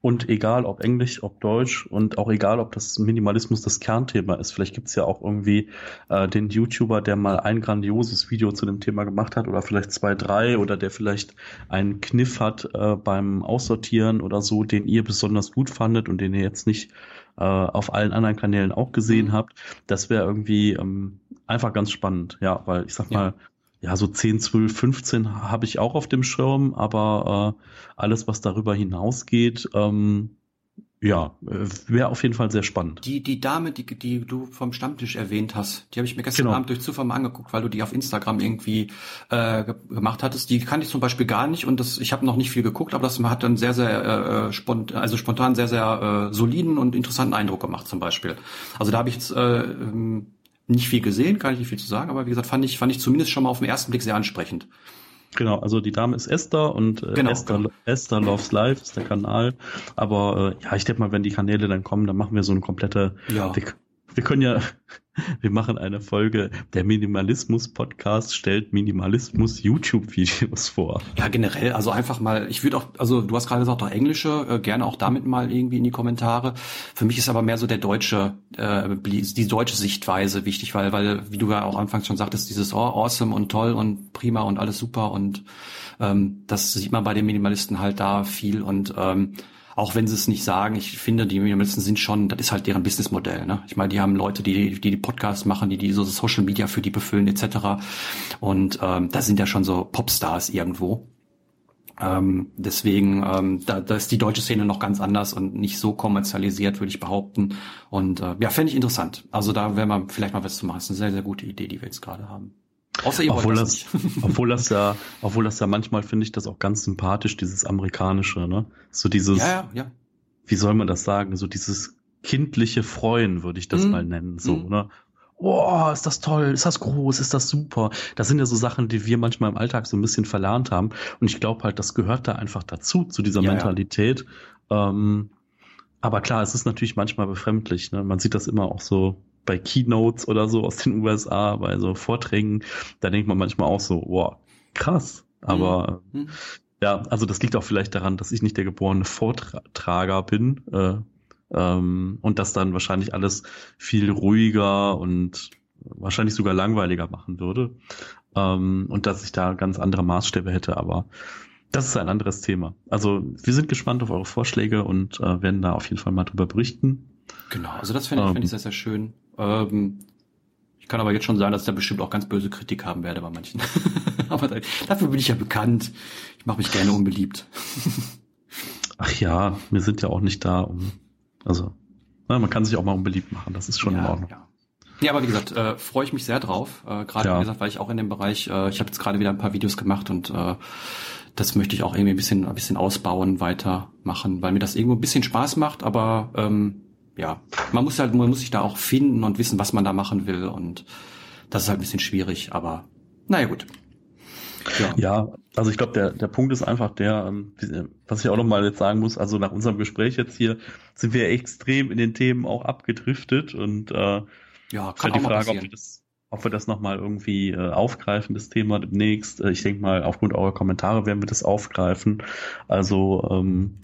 Und egal ob Englisch, ob Deutsch und auch egal, ob das Minimalismus das Kernthema ist. Vielleicht gibt's ja auch irgendwie äh, den YouTuber, der mal ein grandioses Video zu dem Thema gemacht hat oder vielleicht zwei, drei oder der vielleicht einen Kniff hat äh, beim Aussortieren oder so, den ihr besonders gut fandet und den ihr jetzt nicht äh, auf allen anderen Kanälen auch gesehen mhm. habt. Das wäre irgendwie ähm, einfach ganz spannend, ja, weil ich sag mal, ja ja, so 10, 12, 15 habe ich auch auf dem Schirm, aber äh, alles, was darüber hinausgeht, ähm, ja, äh, wäre auf jeden Fall sehr spannend. Die, die Dame, die, die du vom Stammtisch erwähnt hast, die habe ich mir gestern genau. Abend durch Zufall mal angeguckt, weil du die auf Instagram irgendwie äh, gemacht hattest. Die kannte ich zum Beispiel gar nicht und das, ich habe noch nicht viel geguckt, aber das hat dann sehr, sehr äh, spontan, also spontan sehr, sehr äh, soliden und interessanten Eindruck gemacht zum Beispiel. Also da habe ich jetzt äh, ähm, nicht viel gesehen, kann ich nicht viel zu sagen, aber wie gesagt, fand ich, fand ich zumindest schon mal auf den ersten Blick sehr ansprechend. Genau, also die Dame ist Esther und äh, genau, Esther, genau. Esther Loves Life ist der Kanal. Aber äh, ja, ich denke mal, wenn die Kanäle dann kommen, dann machen wir so eine komplette. Ja. Wir können ja, (laughs) wir machen eine Folge, der Minimalismus-Podcast stellt Minimalismus-YouTube-Videos vor. Ja, generell, also einfach mal, ich würde auch, also du hast gerade gesagt, auch Englische, äh, gerne auch damit mal irgendwie in die Kommentare. Für mich ist aber mehr so der deutsche, äh, die deutsche Sichtweise wichtig, weil, weil, wie du ja auch anfangs schon sagtest, dieses oh, awesome und toll und prima und alles super und ähm, das sieht man bei den Minimalisten halt da viel und ähm, auch wenn sie es nicht sagen, ich finde, die Minimalisten sind schon, das ist halt deren Businessmodell. Ne? Ich meine, die haben Leute, die, die die Podcasts machen, die die so Social Media für die befüllen etc. Und ähm, da sind ja schon so Popstars irgendwo. Ähm, deswegen, ähm, da, da ist die deutsche Szene noch ganz anders und nicht so kommerzialisiert, würde ich behaupten. Und äh, ja, fände ich interessant. Also da wäre man vielleicht mal was zu machen. Das ist eine sehr, sehr gute Idee, die wir jetzt gerade haben. Außer ihr obwohl das, das (laughs) obwohl das ja, obwohl das ja manchmal finde ich das auch ganz sympathisch, dieses amerikanische, ne? So dieses, ja, ja, ja. wie soll man das sagen? So dieses kindliche Freuen würde ich das mm. mal nennen, so, mm. ne? oh, ist das toll, ist das groß, ist das super. Das sind ja so Sachen, die wir manchmal im Alltag so ein bisschen verlernt haben. Und ich glaube halt, das gehört da einfach dazu, zu dieser ja, Mentalität. Ja. Ähm, aber klar, es ist natürlich manchmal befremdlich. Ne? Man sieht das immer auch so bei Keynotes oder so aus den (laughs) USA, bei so Vorträgen. Da denkt man manchmal auch so, wow, krass. Aber mhm. mhm. ja, also das liegt auch vielleicht daran, dass ich nicht der geborene Vortrager bin. Äh, ähm, und das dann wahrscheinlich alles viel ruhiger und wahrscheinlich sogar langweiliger machen würde. Ähm, und dass ich da ganz andere Maßstäbe hätte, aber das ist ein anderes Thema. Also wir sind gespannt auf eure Vorschläge und äh, werden da auf jeden Fall mal drüber berichten. Genau, also das finde ich, ähm, find ich sehr, sehr schön. Ähm, ich kann aber jetzt schon sagen, dass ich da bestimmt auch ganz böse Kritik haben werde bei manchen. (laughs) aber da, dafür bin ich ja bekannt. Ich mache mich gerne unbeliebt. (laughs) Ach ja, wir sind ja auch nicht da, um also, na, man kann sich auch mal unbeliebt machen, das ist schon ja, in Ordnung. Ja. Ja, aber wie gesagt, äh, freue ich mich sehr drauf. Äh, gerade ja. wie gesagt, weil ich auch in dem Bereich, äh, ich habe jetzt gerade wieder ein paar Videos gemacht und äh, das möchte ich auch irgendwie ein bisschen, ein bisschen ausbauen, weitermachen, weil mir das irgendwo ein bisschen Spaß macht, aber ähm, ja, man muss halt, man muss sich da auch finden und wissen, was man da machen will und das ist halt ein bisschen schwierig, aber naja gut. Ja, ja also ich glaube, der, der Punkt ist einfach der, ähm, was ich auch nochmal jetzt sagen muss, also nach unserem Gespräch jetzt hier sind wir extrem in den Themen auch abgedriftet und äh, ja, kann halt die Frage, ob wir das ob wir das nochmal irgendwie äh, aufgreifen, das Thema demnächst. Äh, ich denke mal, aufgrund eurer Kommentare werden wir das aufgreifen. Also ähm,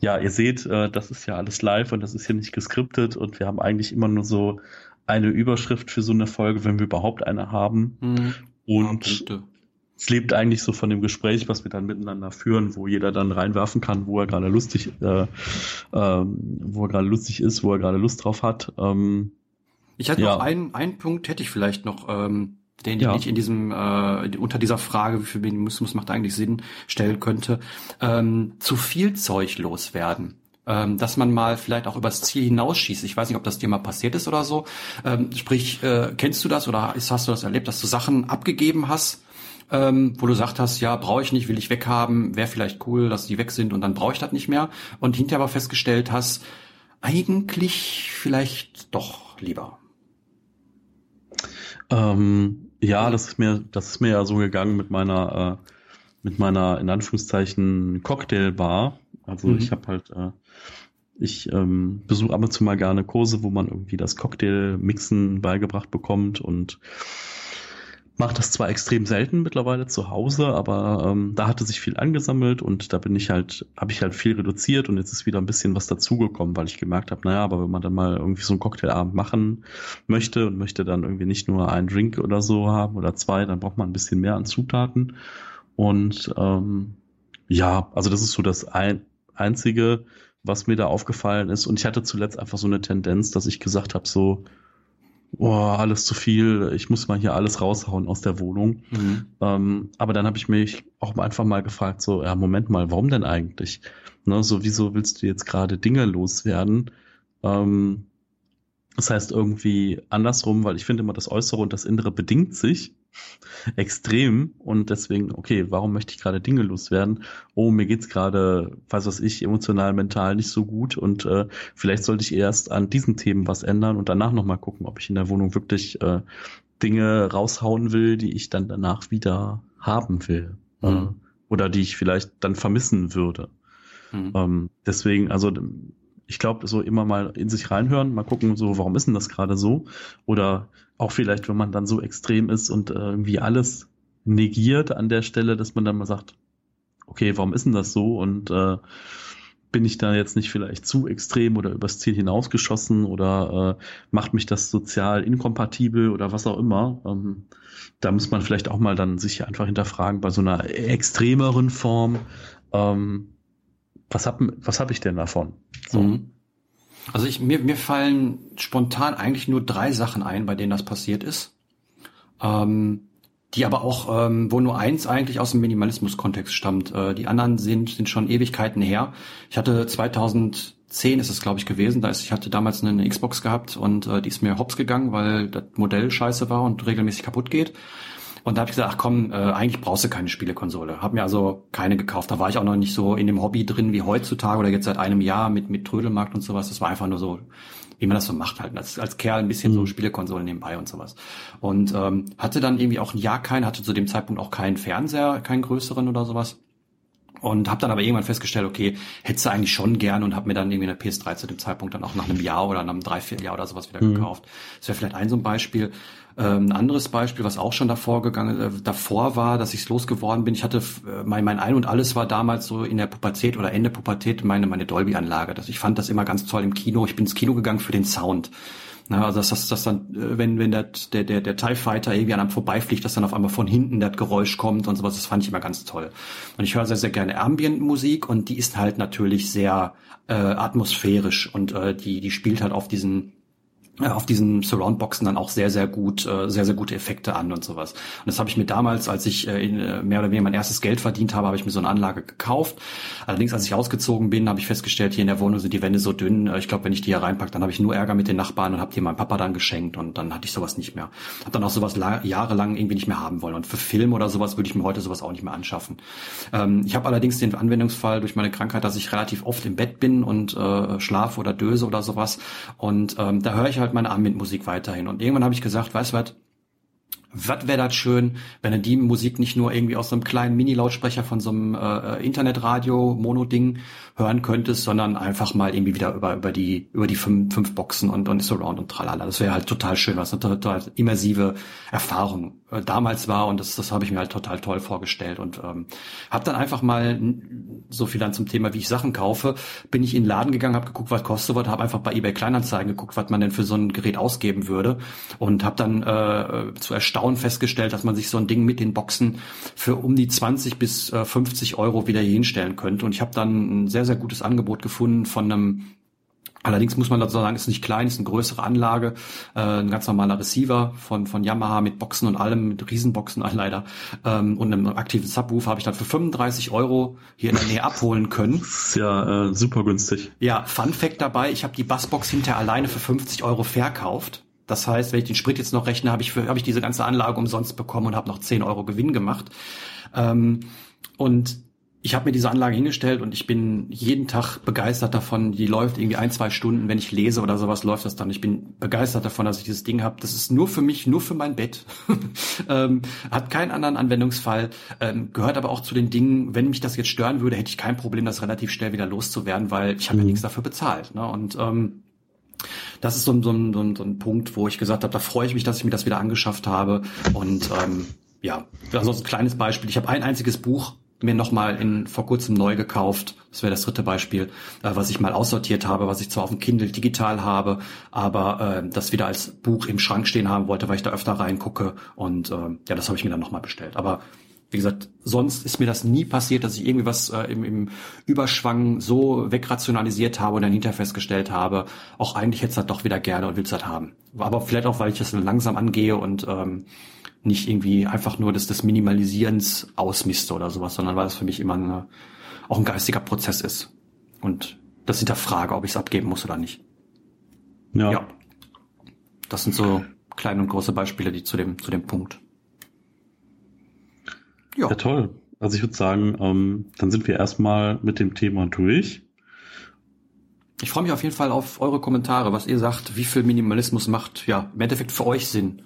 ja, ihr seht, äh, das ist ja alles live und das ist hier nicht geskriptet und wir haben eigentlich immer nur so eine Überschrift für so eine Folge, wenn wir überhaupt eine haben. Mhm. Und ja, es lebt eigentlich so von dem Gespräch, was wir dann miteinander führen, wo jeder dann reinwerfen kann, wo er gerade lustig, äh, ähm, wo er gerade lustig ist, wo er gerade Lust drauf hat. Ähm, ich hatte ja. noch einen, einen Punkt, hätte ich vielleicht noch, ähm, den ja. ich in diesem äh, unter dieser Frage, wie viel Minimalismus macht eigentlich Sinn, stellen könnte. Ähm, zu viel Zeug loswerden ähm, dass man mal vielleicht auch übers Ziel hinausschießt. Ich weiß nicht, ob das dir mal passiert ist oder so. Ähm, sprich, äh, kennst du das oder hast du das erlebt, dass du Sachen abgegeben hast, ähm, wo du sagt hast, ja, brauche ich nicht, will ich weghaben, wäre vielleicht cool, dass die weg sind und dann brauche ich das nicht mehr. Und hinterher aber festgestellt hast, eigentlich vielleicht doch lieber. Ähm, ja, das ist mir, das ist mir ja so gegangen mit meiner, äh, mit meiner in Anführungszeichen Cocktailbar. Also mhm. ich habe halt, äh, ich ähm, besuche ab und zu mal gerne Kurse, wo man irgendwie das Cocktail-Mixen beigebracht bekommt und mache das zwar extrem selten mittlerweile zu Hause, aber ähm, da hatte sich viel angesammelt und da bin ich halt, habe ich halt viel reduziert und jetzt ist wieder ein bisschen was dazugekommen, weil ich gemerkt habe, naja, aber wenn man dann mal irgendwie so einen Cocktailabend machen möchte und möchte dann irgendwie nicht nur einen Drink oder so haben oder zwei, dann braucht man ein bisschen mehr an Zutaten. Und ähm, ja, also das ist so das ein, Einzige, was mir da aufgefallen ist. Und ich hatte zuletzt einfach so eine Tendenz, dass ich gesagt habe, so, oh, alles zu viel, ich muss mal hier alles raushauen aus der Wohnung. Mhm. Ähm, aber dann habe ich mich auch einfach mal gefragt, so, ja, Moment mal, warum denn eigentlich? Ne, so, wieso willst du jetzt gerade Dinge loswerden? Ähm, das heißt irgendwie andersrum, weil ich finde immer, das Äußere und das Innere bedingt sich (laughs) extrem und deswegen, okay, warum möchte ich gerade Dinge loswerden? Oh, mir geht's gerade, was weiß ich, emotional, mental nicht so gut und äh, vielleicht sollte ich erst an diesen Themen was ändern und danach nochmal gucken, ob ich in der Wohnung wirklich äh, Dinge raushauen will, die ich dann danach wieder haben will äh, mhm. äh, oder die ich vielleicht dann vermissen würde. Mhm. Ähm, deswegen, also ich glaube, so immer mal in sich reinhören, mal gucken, so, warum ist denn das gerade so? Oder auch vielleicht, wenn man dann so extrem ist und äh, irgendwie alles negiert an der Stelle, dass man dann mal sagt, okay, warum ist denn das so? Und äh, bin ich da jetzt nicht vielleicht zu extrem oder übers Ziel hinausgeschossen oder äh, macht mich das sozial inkompatibel oder was auch immer? Ähm, da muss man vielleicht auch mal dann sich einfach hinterfragen bei so einer extremeren Form. Ähm, was hab, was hab ich denn davon? So. Mhm. Also ich, mir, mir fallen spontan eigentlich nur drei Sachen ein, bei denen das passiert ist. Ähm, die aber auch, ähm, wo nur eins eigentlich aus dem Minimalismus-Kontext stammt. Äh, die anderen sind, sind schon Ewigkeiten her. Ich hatte 2010 ist es, glaube ich, gewesen. Da ist, ich hatte damals eine Xbox gehabt und äh, die ist mir hops gegangen, weil das Modell scheiße war und regelmäßig kaputt geht. Und da habe ich gesagt, ach komm, äh, eigentlich brauchst du keine Spielekonsole. Hab mir also keine gekauft. Da war ich auch noch nicht so in dem Hobby drin wie heutzutage oder jetzt seit einem Jahr mit, mit Trödelmarkt und sowas. Das war einfach nur so, wie man das so macht halt. Als, als Kerl ein bisschen mhm. so Spielekonsole nebenbei und sowas. Und ähm, hatte dann irgendwie auch ein Jahr keinen, hatte zu dem Zeitpunkt auch keinen Fernseher, keinen größeren oder sowas. Und habe dann aber irgendwann festgestellt, okay, hätte eigentlich schon gern und habe mir dann irgendwie eine PS3 zu dem Zeitpunkt dann auch nach einem Jahr oder nach einem Dreivierteljahr oder sowas wieder mhm. gekauft. Das wäre vielleicht ein so ein Beispiel. Ähm, ein anderes Beispiel, was auch schon davor gegangen, äh, davor war, dass ich es losgeworden bin. Ich hatte äh, mein, mein Ein und Alles war damals so in der Pubertät oder Ende Pubertät meine meine Dolby-Anlage. ich fand das immer ganz toll im Kino. Ich bin ins Kino gegangen für den Sound. Na, also dass das, das dann, äh, wenn, wenn der, der, der, der TIE Fighter irgendwie an einem vorbeifliegt, dass dann auf einmal von hinten das Geräusch kommt und sowas, das fand ich immer ganz toll. Und ich höre sehr, sehr gerne Ambient-Musik und die ist halt natürlich sehr äh, atmosphärisch und äh, die, die spielt halt auf diesen auf diesen Surround-Boxen dann auch sehr, sehr gut, äh, sehr, sehr gute Effekte an und sowas. Und das habe ich mir damals, als ich äh, äh, mehr oder weniger mein erstes Geld verdient habe, habe ich mir so eine Anlage gekauft. Allerdings, als ich ausgezogen bin, habe ich festgestellt, hier in der Wohnung sind die Wände so dünn. Ich glaube, wenn ich die hier reinpacke, dann habe ich nur Ärger mit den Nachbarn und habe die meinem Papa dann geschenkt und dann hatte ich sowas nicht mehr. Habe dann auch sowas jahrelang irgendwie nicht mehr haben wollen. Und für Film oder sowas würde ich mir heute sowas auch nicht mehr anschaffen. Ähm, ich habe allerdings den Anwendungsfall durch meine Krankheit, dass ich relativ oft im Bett bin und äh, schlafe oder döse oder sowas. Und ähm, da höre ich halt halt meine Ambient-Musik weiterhin. Und irgendwann habe ich gesagt, weißt du was, was wäre das schön, wenn du die Musik nicht nur irgendwie aus so einem kleinen Mini-Lautsprecher von so einem äh, Internetradio-Mono-Ding hören könntest, sondern einfach mal irgendwie wieder über, über die, über die fünf, fünf Boxen und, und Surround und tralala. Das wäre halt total schön, was eine total immersive Erfahrung äh, damals war und das, das habe ich mir halt total toll vorgestellt und ähm, habe dann einfach mal so viel dann zum Thema, wie ich Sachen kaufe, bin ich in den Laden gegangen, habe geguckt, was kostet was, habe einfach bei eBay Kleinanzeigen geguckt, was man denn für so ein Gerät ausgeben würde und habe dann äh, zu erstaunen festgestellt, dass man sich so ein Ding mit den Boxen für um die 20 bis äh, 50 Euro wieder hier hinstellen könnte und ich habe dann ein sehr sehr gutes Angebot gefunden von einem Allerdings muss man dazu sagen, ist nicht klein, ist eine größere Anlage, äh, ein ganz normaler Receiver von, von Yamaha mit Boxen und allem, mit Riesenboxen (laughs) leider ähm, und einem aktiven Subwoofer habe ich dann für 35 Euro hier in der Nähe abholen können. Das ist ja äh, super günstig. Ja, Fun Fact dabei, ich habe die Bassbox hinterher alleine für 50 Euro verkauft. Das heißt, wenn ich den Sprit jetzt noch rechne, habe ich, für, hab ich diese ganze Anlage umsonst bekommen und habe noch 10 Euro Gewinn gemacht. Ähm, und ich habe mir diese Anlage hingestellt und ich bin jeden Tag begeistert davon. Die läuft irgendwie ein, zwei Stunden, wenn ich lese oder sowas, läuft das dann. Ich bin begeistert davon, dass ich dieses Ding habe. Das ist nur für mich, nur für mein Bett. (laughs) ähm, hat keinen anderen Anwendungsfall, ähm, gehört aber auch zu den Dingen, wenn mich das jetzt stören würde, hätte ich kein Problem, das relativ schnell wieder loszuwerden, weil ich habe mhm. ja nichts dafür bezahlt. Ne? Und ähm, das ist so, so, so, so ein Punkt, wo ich gesagt habe, da freue ich mich, dass ich mir das wieder angeschafft habe. Und ähm, ja, also ein kleines Beispiel. Ich habe ein einziges Buch mir nochmal in vor kurzem neu gekauft. Das wäre das dritte Beispiel, äh, was ich mal aussortiert habe, was ich zwar auf dem Kindle digital habe, aber äh, das wieder als Buch im Schrank stehen haben wollte, weil ich da öfter reingucke. Und äh, ja, das habe ich mir dann nochmal bestellt. Aber wie gesagt, sonst ist mir das nie passiert, dass ich irgendwie was äh, im, im Überschwang so wegrationalisiert habe und dann hinterher festgestellt habe, auch eigentlich hätte es halt doch wieder gerne und will es halt haben. Aber vielleicht auch, weil ich das langsam angehe und ähm, nicht irgendwie einfach nur des, des Minimalisierens ausmiste oder sowas, sondern weil es für mich immer eine, auch ein geistiger Prozess ist. Und das hinterfrage, ob ich es abgeben muss oder nicht. Ja. ja. Das sind so kleine und große Beispiele, die zu dem, zu dem Punkt. Ja, ja toll. Also ich würde sagen, ähm, dann sind wir erstmal mit dem Thema durch. Ich freue mich auf jeden Fall auf eure Kommentare, was ihr sagt, wie viel Minimalismus macht, ja, im Endeffekt für euch Sinn.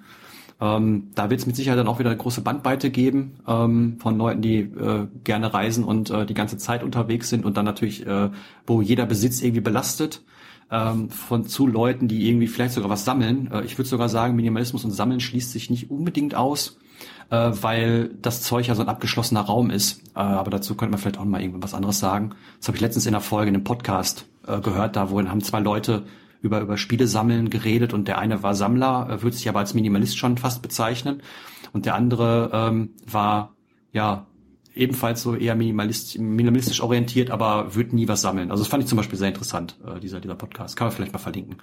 Ähm, da wird es mit Sicherheit dann auch wieder eine große Bandbreite geben ähm, von Leuten, die äh, gerne reisen und äh, die ganze Zeit unterwegs sind und dann natürlich, äh, wo jeder Besitz irgendwie belastet ähm, von zu Leuten, die irgendwie vielleicht sogar was sammeln. Äh, ich würde sogar sagen, Minimalismus und Sammeln schließt sich nicht unbedingt aus, äh, weil das Zeug ja so ein abgeschlossener Raum ist. Äh, aber dazu könnte man vielleicht auch mal irgendwas anderes sagen. Das habe ich letztens in der Folge in einem Podcast gehört, da wo haben zwei Leute über, über Spiele sammeln geredet und der eine war Sammler, äh, würde sich aber als Minimalist schon fast bezeichnen und der andere ähm, war ja ebenfalls so eher minimalist, minimalistisch orientiert, aber würde nie was sammeln. Also das fand ich zum Beispiel sehr interessant, äh, dieser, dieser Podcast. Kann man vielleicht mal verlinken.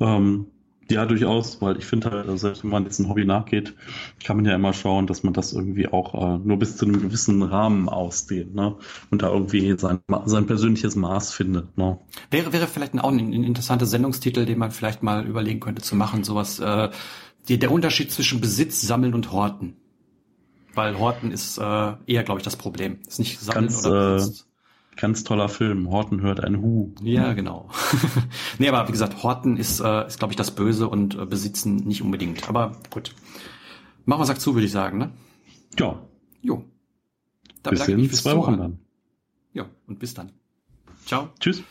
Ähm, Ja, durchaus, weil ich finde halt, also selbst wenn man jetzt ein Hobby nachgeht, kann man ja immer schauen, dass man das irgendwie auch äh, nur bis zu einem gewissen Rahmen ausdehnt, ne? Und da irgendwie sein, sein persönliches Maß findet, ne? Wäre, wäre vielleicht auch ein, ein interessanter Sendungstitel, den man vielleicht mal überlegen könnte zu machen, sowas, äh, die, der Unterschied zwischen Besitz, Sammeln und Horten. Weil Horten ist äh, eher, glaube ich, das Problem. Ist nicht Sammeln Ganz, oder äh, Besitz. Ganz toller Film. Horten hört ein Hu. Ja, genau. (laughs) nee, aber wie gesagt, Horten ist, äh, ist glaube ich, das Böse und äh, Besitzen nicht unbedingt. Aber gut. Machen wir Sack zu, würde ich sagen, ne? Ja, Jo. Dann bis in zwei Wochen dann. Ja, und bis dann. Ciao. Tschüss.